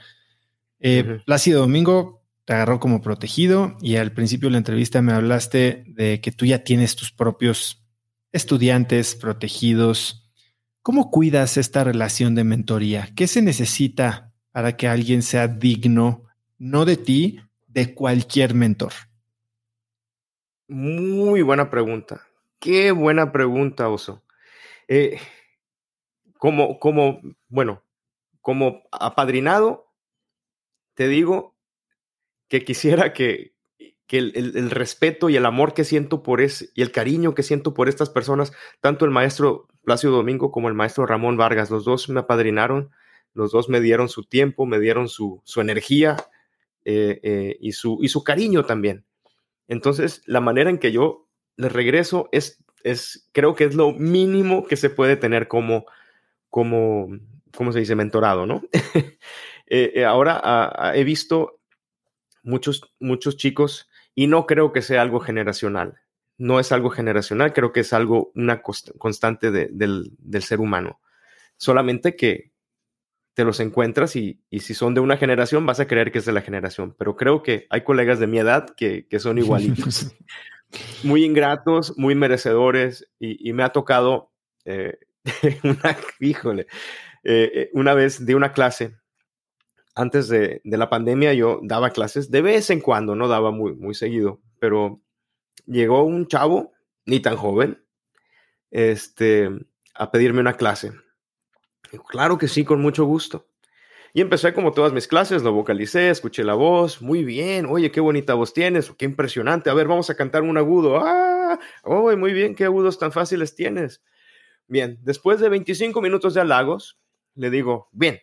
Eh, Plácido Domingo te agarró como protegido y al principio de la entrevista me hablaste de que tú ya tienes tus propios estudiantes protegidos. ¿Cómo cuidas esta relación de mentoría? ¿Qué se necesita para que alguien sea digno, no de ti, de cualquier mentor? Muy buena pregunta. Qué buena pregunta, Oso. Eh, como, como, bueno, como apadrinado, te digo que quisiera que, que el, respeto y el amor que siento por ese, y el cariño que siento por estas personas, tanto el maestro Plácido Domingo como el maestro Ramón Vargas, los dos me apadrinaron, los dos me dieron su tiempo, me dieron su, su energía eh, eh, y, su, y su cariño también. Entonces, la manera en que yo les regreso es, es creo que es lo mínimo que se puede tener como, como, ¿cómo se dice? Mentorado, ¿no? Eh, eh, ahora ah, ah, he visto muchos, muchos chicos y no creo que sea algo generacional. No es algo generacional, creo que es algo, una constante del, del ser humano. Solamente que, te los encuentras y, si son de una generación vas a creer que es de la generación, pero creo que hay colegas de mi edad que, son igualitos, muy ingratos, muy merecedores y, me ha tocado eh, una, híjole, eh, eh, una vez de una clase, antes de, la pandemia yo daba clases de vez en cuando, no daba muy, muy seguido, pero llegó un chavo, ni tan joven, este, a pedirme una clase claro que sí, con mucho gusto. Y empecé como todas mis clases, lo vocalicé, escuché la voz, muy bien, oye, qué bonita voz tienes, qué impresionante, a ver, vamos a cantar un agudo, ah, oh, muy bien, qué agudos tan fáciles tienes. Bien, después de 25 minutos de halagos, le digo, bien,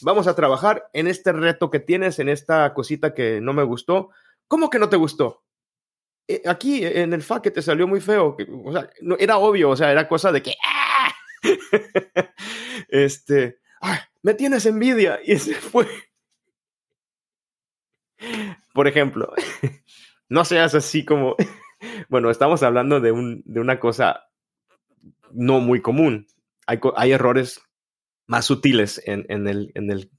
vamos a trabajar en este reto que tienes, en esta cosita que no me gustó. ¿Cómo que no te gustó? Eh, aquí en el fa que te salió muy feo, o sea, era obvio, o sea, era cosa de que, ¡ah! este, me tienes envidia. Y ese fue. Por ejemplo, no seas así como. Bueno, estamos hablando de, un, de una cosa no muy común. Hay, hay errores más sutiles en, en, el, en el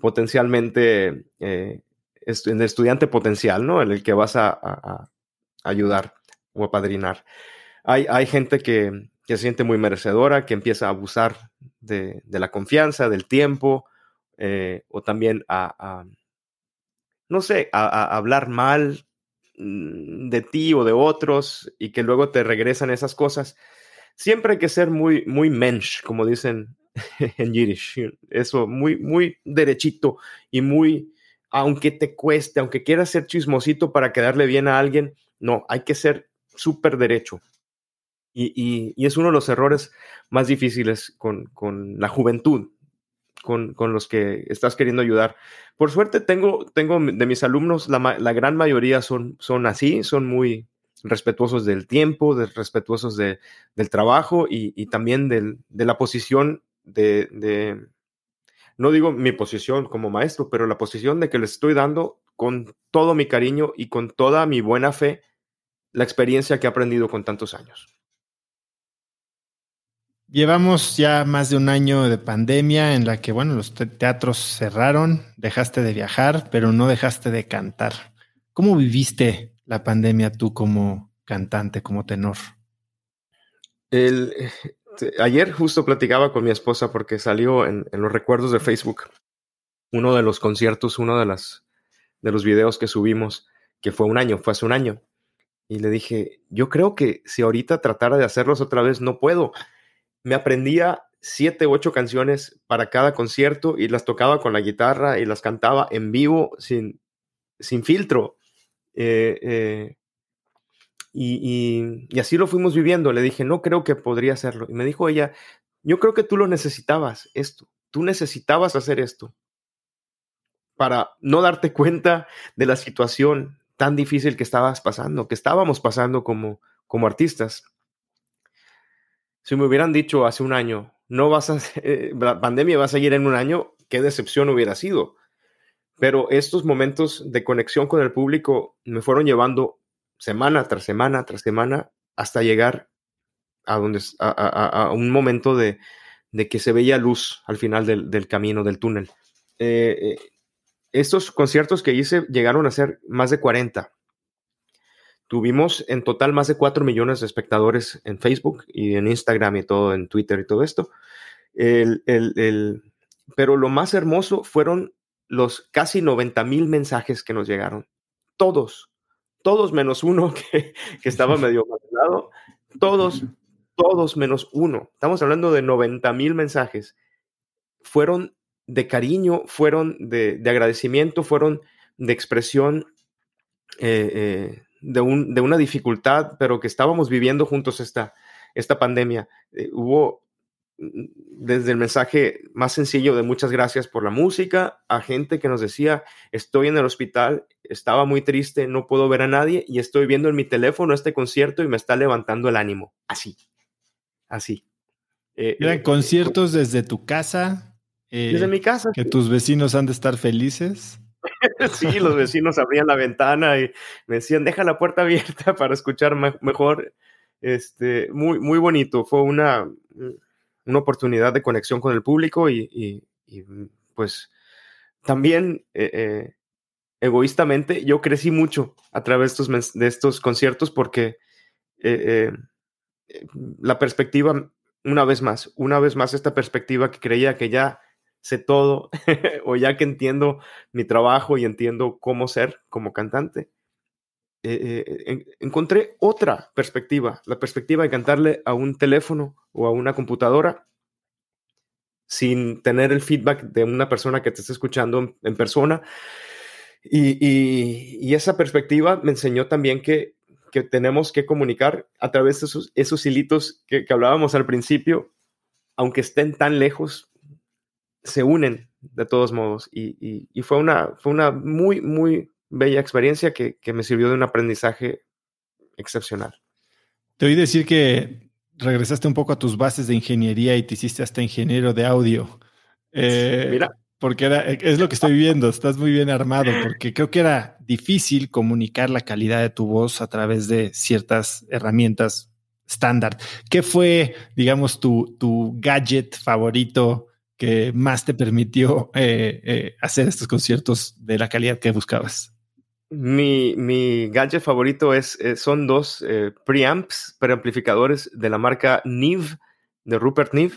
potencialmente, eh, en el estudiante potencial, ¿no? En el que vas a, ayudar o a padrinar. Hay, hay gente que, que se siente muy merecedora, que empieza a abusar de, la confianza, del tiempo, eh, o también a, no sé, a, hablar mal mm, de ti o de otros y que luego te regresan esas cosas. Siempre hay que ser muy, muy mensch, como dicen en Yiddish. Eso, muy, muy derechito y muy, aunque te cueste, aunque quieras ser chismosito para quedarle bien a alguien, no, hay que ser súper derecho. Y, es uno de los errores más difíciles con, la juventud, con, los que estás queriendo ayudar. Por suerte tengo, tengo de mis alumnos, la, gran mayoría son, así, son muy respetuosos del tiempo, de, respetuosos del trabajo y, también de la posición de, no digo mi posición como maestro, pero la posición de que les estoy dando con todo mi cariño y con toda mi buena fe la experiencia que he aprendido con tantos años. Llevamos ya más de un año de pandemia en la que, bueno, los teatros cerraron, dejaste de viajar, pero no dejaste de cantar. ¿Cómo viviste la pandemia tú como cantante, como tenor? El, ayer justo platicaba con mi esposa porque salió en, los recuerdos de Facebook uno de los conciertos, uno de, las, de los videos que subimos, que fue un año, fue hace un año. Y le dije, yo creo que si ahorita tratara de hacerlos otra vez, no puedo me aprendía siete, ocho canciones para cada concierto y las tocaba con la guitarra y las cantaba en vivo sin, sin filtro. Eh, eh, y, y, así lo fuimos viviendo. Le dije, no creo que podría hacerlo. Y me dijo ella, yo creo que tú lo necesitabas, esto. Tú necesitabas hacer esto para no darte cuenta de la situación tan difícil que estabas pasando, que estábamos pasando como, como artistas. Si me hubieran dicho hace un año, no vas a, eh, la pandemia va a seguir en un año, qué decepción hubiera sido. Pero estos momentos de conexión con el público me fueron llevando semana tras semana tras semana hasta llegar a, donde, a, un momento de, que se veía luz al final del, camino, del túnel. Eh, eh, estos conciertos que hice llegaron a ser más de 40 Tuvimos en total más de 4 millones de espectadores en Facebook y en Instagram y todo, en Twitter y todo esto. pero lo más hermoso fueron los casi 90 mil mensajes que nos llegaron. Todos, todos menos uno que, estaba medio lado. Todos, todos menos uno. Estamos hablando de 90 mil mensajes. Fueron de cariño, fueron de, agradecimiento, fueron de expresión eh, eh, de, un, de una dificultad, pero que estábamos viviendo juntos esta, esta pandemia. Eh, hubo mm, desde el mensaje más sencillo de muchas gracias por la música, a gente que nos decía, estoy en el hospital, estaba muy triste, no puedo ver a nadie y estoy viendo en mi teléfono este concierto y me está levantando el ánimo. Así, así. Eh, Eran eh, conciertos desde tu casa. desde mi casa. Que tus vecinos han de estar felices. sí, los vecinos abrían la ventana y me decían, deja la puerta abierta para escuchar mejor. Este, muy, muy bonito. Fue una, una oportunidad de conexión con el público y, pues también eh, eh, egoístamente yo crecí mucho a través de estos, de estos conciertos porque eh, la perspectiva, una vez más, una vez más esta perspectiva que creía que ya sé todo o ya que entiendo mi trabajo y entiendo cómo ser como cantante, eh, eh, encontré otra perspectiva, la perspectiva de cantarle a un teléfono o a una computadora sin tener el feedback de una persona que te está escuchando en, persona. Y, esa perspectiva me enseñó también que, tenemos que comunicar a través de esos, esos hilitos que, que hablábamos al principio, aunque estén tan lejos, se unen de todos modos. Y, fue, una, fue una muy, muy bella experiencia que, me sirvió de un aprendizaje excepcional. Te oí decir que regresaste un poco a tus bases de ingeniería y te hiciste hasta ingeniero de audio. Eh, Mira. Porque era, es lo que estoy viendo, estás muy bien armado, porque creo que era difícil comunicar la calidad de tu voz a través de ciertas herramientas estándar. ¿Qué fue, digamos, tu, tu gadget favorito que más te permitió eh, eh, hacer estos conciertos de la calidad que buscabas? Mi, mi gadget favorito es, eh, son dos preamps, preamplificadores de la marca Neve, de Rupert Neve,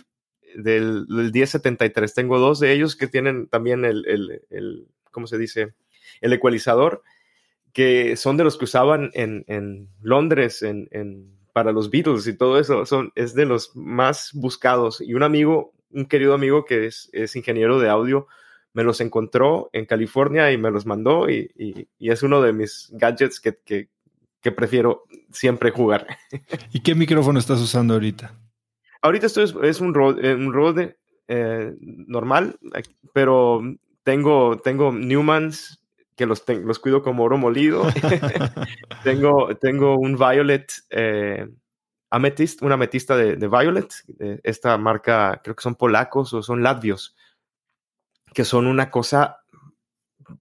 del, 1073. Tengo dos de ellos que tienen también el, el, el ¿cómo se dice? El ecualizador, que son de los que usaban en, en Londres, en, en, para los Beatles y todo eso. Son, es de los más buscados. Y un amigo un querido amigo que es, ingeniero de audio me los encontró en California y me los mandó y, es uno de mis gadgets que, prefiero siempre jugar. ¿Y qué micrófono estás usando ahorita? Ahorita esto es, un Rode, un Rode eh, normal, pero tengo, tengo Newmans que los, los cuido como oro molido. tengo, tengo un Violet eh, Amethyst, una ametista de, Violet. esta marca, creo que son polacos o son latvios, que son una cosa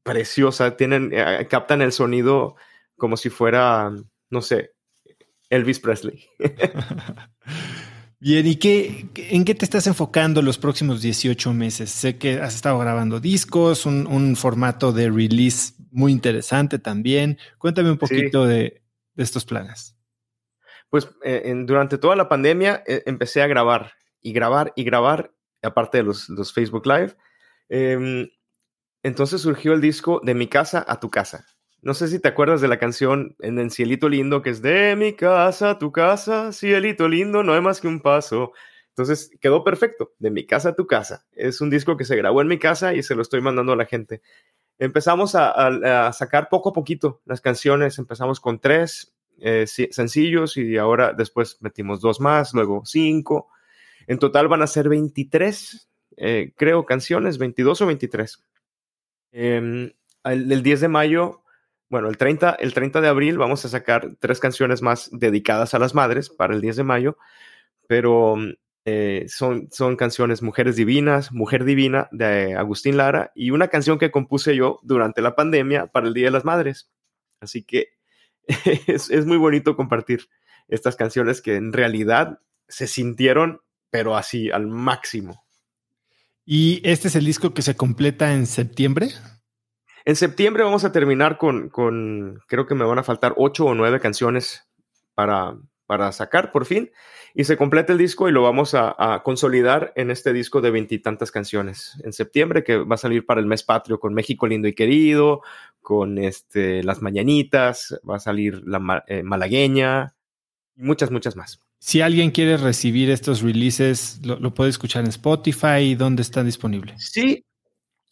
preciosa. Tienen, eh, captan el sonido como si fuera, no sé, Elvis Presley. Bien, ¿y qué, en qué te estás enfocando los próximos 18 meses? Sé que has estado grabando discos, un, formato de release muy interesante también. Cuéntame un poquito de, estos planes. Pues eh, durante toda la pandemia eh, empecé a grabar y grabar y grabar, aparte de los, Facebook Live. Em, entonces surgió el disco De mi casa a tu casa. No sé si te acuerdas de la canción en el Cielito Lindo, que es de mi casa a tu casa, cielito lindo, no hay más que un paso. Entonces quedó perfecto, de mi casa a tu casa. Es un disco que se grabó en mi casa y se lo estoy mandando a la gente. Empezamos a, sacar poco a poquito las canciones, empezamos con tres eh, sencillos y ahora después metimos dos más, luego cinco. En total van a ser 23, eh, creo, canciones, 22 o 23. Em, el, 10 de mayo bueno, el 30, el 30 de abril vamos a sacar tres canciones más dedicadas a las madres para el 10 de mayo, pero eh, son, son canciones Mujeres Divinas, Mujer Divina de Agustín Lara y una canción que compuse yo durante la pandemia para el Día de las Madres. Así que es, es muy bonito compartir estas canciones que en realidad se sintieron, pero así al máximo. ¿Y este es el disco que se completa en septiembre? En septiembre vamos a terminar con, creo que me van a faltar ocho o nueve canciones para, para sacar por fin. Y se completa el disco y lo vamos a, consolidar en este disco de veintitantas canciones. En septiembre, que va a salir para el mes patrio con México lindo y querido, con este, Las Mañanitas, va a salir La eh, Malagueña y muchas, muchas más. Si alguien quiere recibir estos releases, ¿lo, lo puede escuchar en Spotify? ¿Dónde están disponibles? Sí,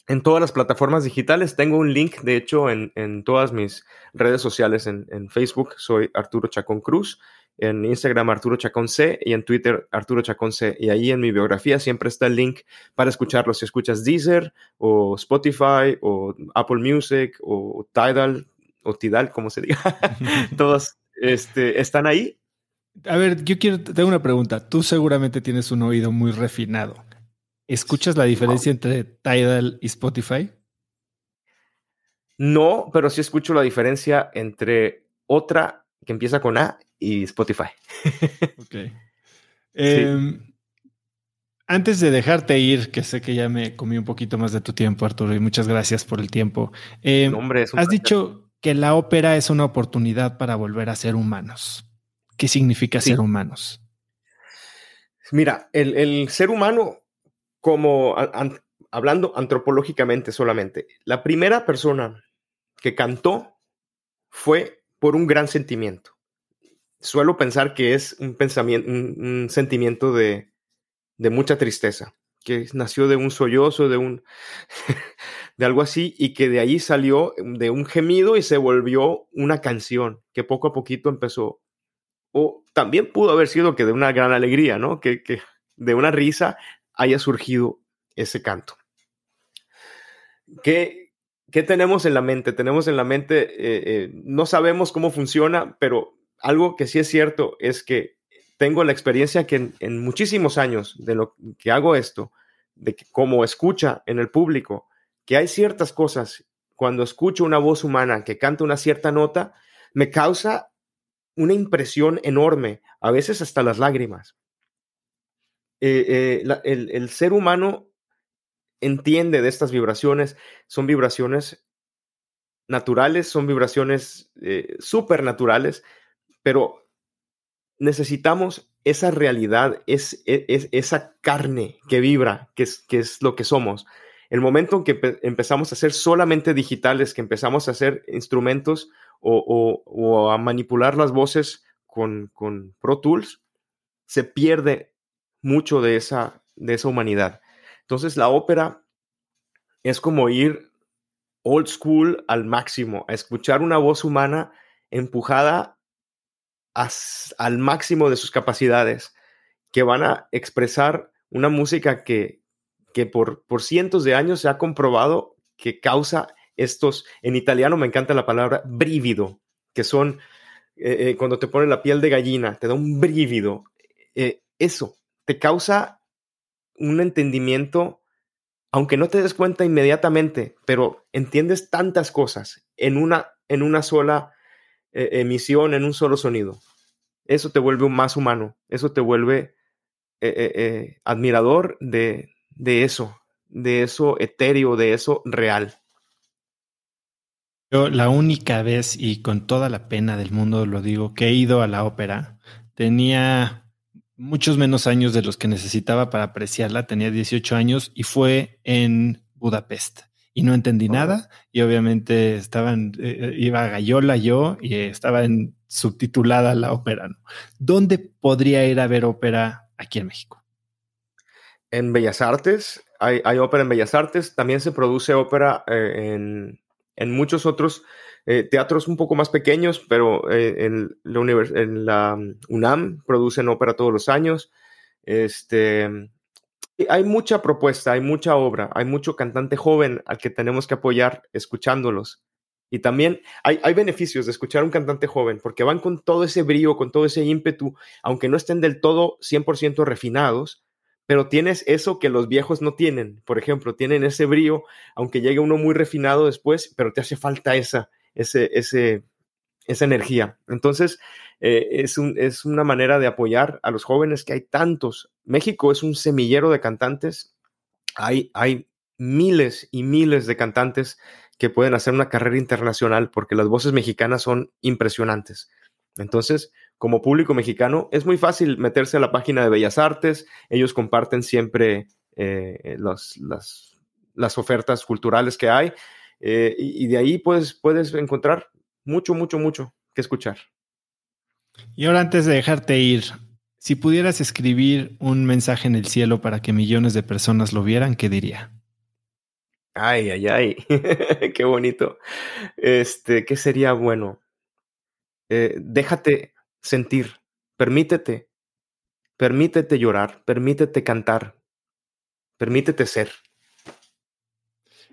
en todas las plataformas digitales. Tengo un link, de hecho, en, todas mis redes sociales. En, Facebook soy Arturo Chacón Cruz, en Instagram Arturo Chacón C y en Twitter Arturo Chacón C. Y ahí en mi biografía siempre está el link para escucharlo. Si escuchas Deezer o Spotify o Apple Music o Tidal o Tidal, como se diga, todas este, están ahí. A ver, yo quiero, tengo una pregunta. Tú seguramente tienes un oído muy refinado. ¿Escuchas la diferencia entre Tidal y Spotify? No, pero sí escucho la diferencia entre otra que empieza con A y Spotify. ok. Em, antes de dejarte ir, que sé que ya me comí un poquito más de tu tiempo, Arturo, y muchas gracias por el tiempo. Em, has dicho que la ópera es una oportunidad para volver a ser humanos. ¿Qué significa ser humanos? Mira, el ser humano como hablando antropológicamente solamente, la primera persona que cantó fue por un gran sentimiento. Suelo pensar que es un pensamiento, un, sentimiento de, de, mucha tristeza, que nació de un sollozo, de un de algo así, y que de ahí salió de un gemido y se volvió una canción que poco a poquito empezó. O también pudo haber sido que de una gran alegría, ¿no? Que, que de una risa haya surgido ese canto. ¿Qué, qué tenemos en la mente? Tenemos en la mente, eh, eh, no sabemos cómo funciona, pero algo que sí es cierto es que tengo la experiencia que en, muchísimos años de lo que hago esto, de que escucha en el público, que hay ciertas cosas, cuando escucho una voz humana que canta una cierta nota, me causa una impresión enorme, a veces hasta las lágrimas. Eh, eh, el, ser humano entiende de estas vibraciones, son vibraciones naturales, son vibraciones eh, supernaturales, pero necesitamos esa realidad, es, e, es, esa carne que vibra, que es, que es lo que somos. El momento en que empezamos a ser solamente digitales, que empezamos a hacer instrumentos o, a manipular las voces con, con Pro Tools, se pierde mucho de esa, de esa humanidad. Entonces la ópera es como ir old school al máximo, a escuchar una voz humana empujada al máximo de sus capacidades, que van a expresar una música que, que por, por cientos de años se ha comprobado que causa estos, en italiano me encanta la palabra brivido, que son eh, eh, cuando te pone la piel de gallina, te da un brívido, eh, eso te causa un entendimiento, aunque no te des cuenta inmediatamente, pero entiendes tantas cosas en una, en una sola emisión, en un solo sonido. Eso te vuelve más humano, eso te vuelve admirador de, de eso, de eso etéreo, de eso real. Yo la única vez y con toda la pena del mundo lo digo que he ido a la ópera, tenía muchos menos años de los que necesitaba para apreciarla, tenía 18 años y fue en Budapest. Y no entendí nada. Y obviamente estaban eh, eh, iba a Gallola yo y estaba en subtitulada la ópera. ¿Dónde podría ir a ver ópera aquí en México? En Bellas Artes, hay, ópera en Bellas Artes, también se produce ópera eh, en, en muchos otros eh, teatros un poco más pequeños, pero eh, en, la la UNAM producen ópera todos los años. Este, hay mucha propuesta, hay mucha obra, hay mucho cantante joven al que tenemos que apoyar escuchándolos. Y también hay, hay beneficios de escuchar a un cantante joven, porque van con todo ese brío, con todo ese ímpetu, aunque no estén del todo 100% refinados, pero tienes eso que los viejos no tienen. Por ejemplo, tienen ese brío, aunque llegue uno muy refinado después, pero te hace falta esa, ese, ese, esa energía. Entonces, eh, es, un, es una manera de apoyar a los jóvenes que hay tantos. México es un semillero de cantantes. Hay, hay miles y miles de cantantes que pueden hacer una carrera internacional porque las voces mexicanas son impresionantes. Entonces, como público mexicano, es muy fácil meterse a la página de Bellas Artes. Ellos comparten siempre eh, las, las, ofertas culturales que hay. Eh, y, de ahí puedes, puedes encontrar mucho, mucho, mucho que escuchar. Y ahora antes de dejarte ir, si pudieras escribir un mensaje en el cielo para que millones de personas lo vieran, ¿qué diría? Ay, ay, ay, qué bonito. Este, ¿qué sería bueno? Eh, déjate, sentir, permítete, permítete llorar, permítete cantar, permítete ser.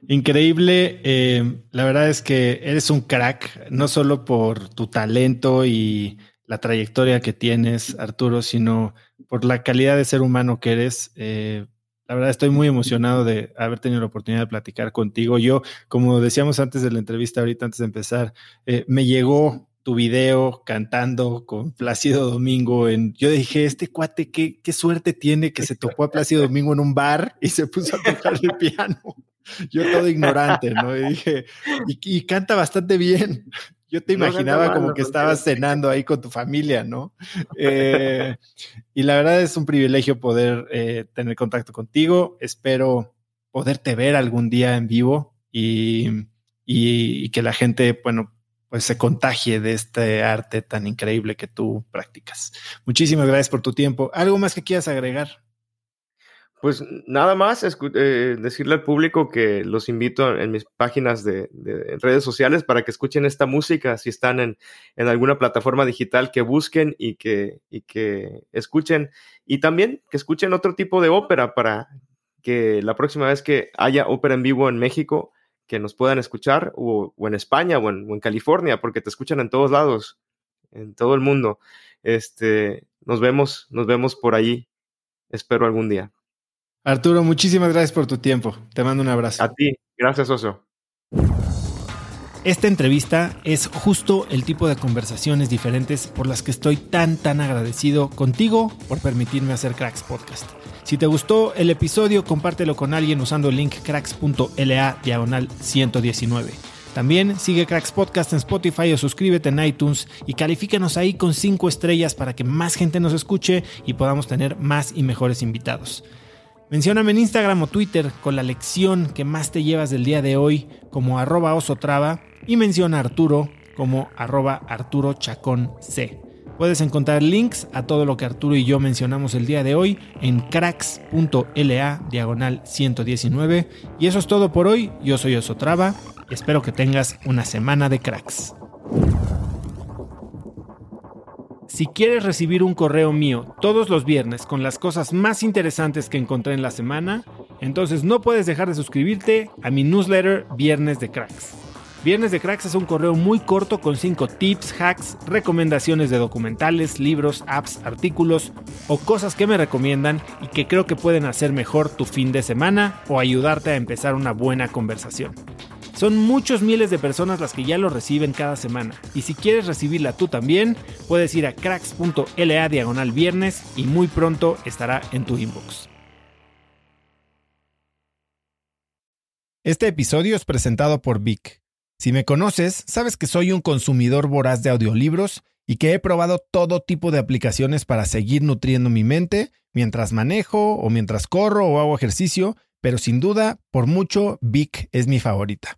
Increíble, eh, la verdad es que eres un crack, no solo por tu talento y la trayectoria que tienes, Arturo, sino por la calidad de ser humano que eres. Eh, la verdad estoy muy emocionado de haber tenido la oportunidad de platicar contigo. Yo, como decíamos antes de la entrevista, ahorita antes de empezar, eh, me llegó tu video cantando con Plácido Domingo. En, yo dije, este cuate, qué, qué suerte tiene que se tocó a Plácido Domingo en un bar y se puso a tocar el piano. Yo todo ignorante, ¿no? Y dije, y, canta bastante bien. Yo te imaginaba como que estabas cenando ahí con tu familia, ¿no? Eh, y la verdad es un privilegio poder eh, tener contacto contigo. Espero poderte ver algún día en vivo y, y que la gente, bueno, pues se contagie de este arte tan increíble que tú practicas. Muchísimas gracias por tu tiempo. ¿Algo más que quieras agregar? Pues nada más eh, decirle al público que los invito en mis páginas de, redes sociales para que escuchen esta música, si están en, alguna plataforma digital, que busquen y que, y que escuchen. Y también que escuchen otro tipo de ópera para que la próxima vez que haya ópera en vivo en México, que nos puedan escuchar, o, en España o en, California, porque te escuchan en todos lados, en todo el mundo. Este, nos vemos, nos vemos por allí. Espero algún día. Arturo, muchísimas gracias por tu tiempo. Te mando un abrazo. A ti, gracias, Oso. Esta entrevista es justo el tipo de conversaciones diferentes por las que estoy tan, tan agradecido contigo por permitirme hacer Cracks Podcast. Si te gustó el episodio, compártelo con alguien usando el link cracks.la diagonal 119. También sigue Cracks Podcast en Spotify o suscríbete en iTunes y califícanos ahí con 5 estrellas para que más gente nos escuche y podamos tener más y mejores invitados. Mencióname en Instagram o Twitter con la lección que más te llevas del día de hoy como arroba osotrava y menciona a Arturo como arroba Arturo Chacón C. Puedes encontrar links a todo lo que Arturo y yo mencionamos el día de hoy en cracks.la diagonal 119. Y eso es todo por hoy. Yo soy Osotrava y espero que tengas una semana de cracks. Si quieres recibir un correo mío todos los viernes con las cosas más interesantes que encontré en la semana, entonces no puedes dejar de suscribirte a mi newsletter Viernes de Cracks. Viernes de Cracks es un correo muy corto con 5 tips, hacks, recomendaciones de documentales, libros, apps, artículos o cosas que me recomiendan y que creo que pueden hacer mejor tu fin de semana o ayudarte a empezar una buena conversación. Son muchos miles de personas las que ya lo reciben cada semana. Y si quieres recibirla tú también, puedes ir a cracks.la diagonal viernes y muy pronto estará en tu inbox. Este episodio es presentado por Vic. Si me conoces, sabes que soy un consumidor voraz de audiolibros y que he probado todo tipo de aplicaciones para seguir nutriendo mi mente mientras manejo o mientras corro o hago ejercicio, pero sin duda, por mucho, Vic es mi favorita.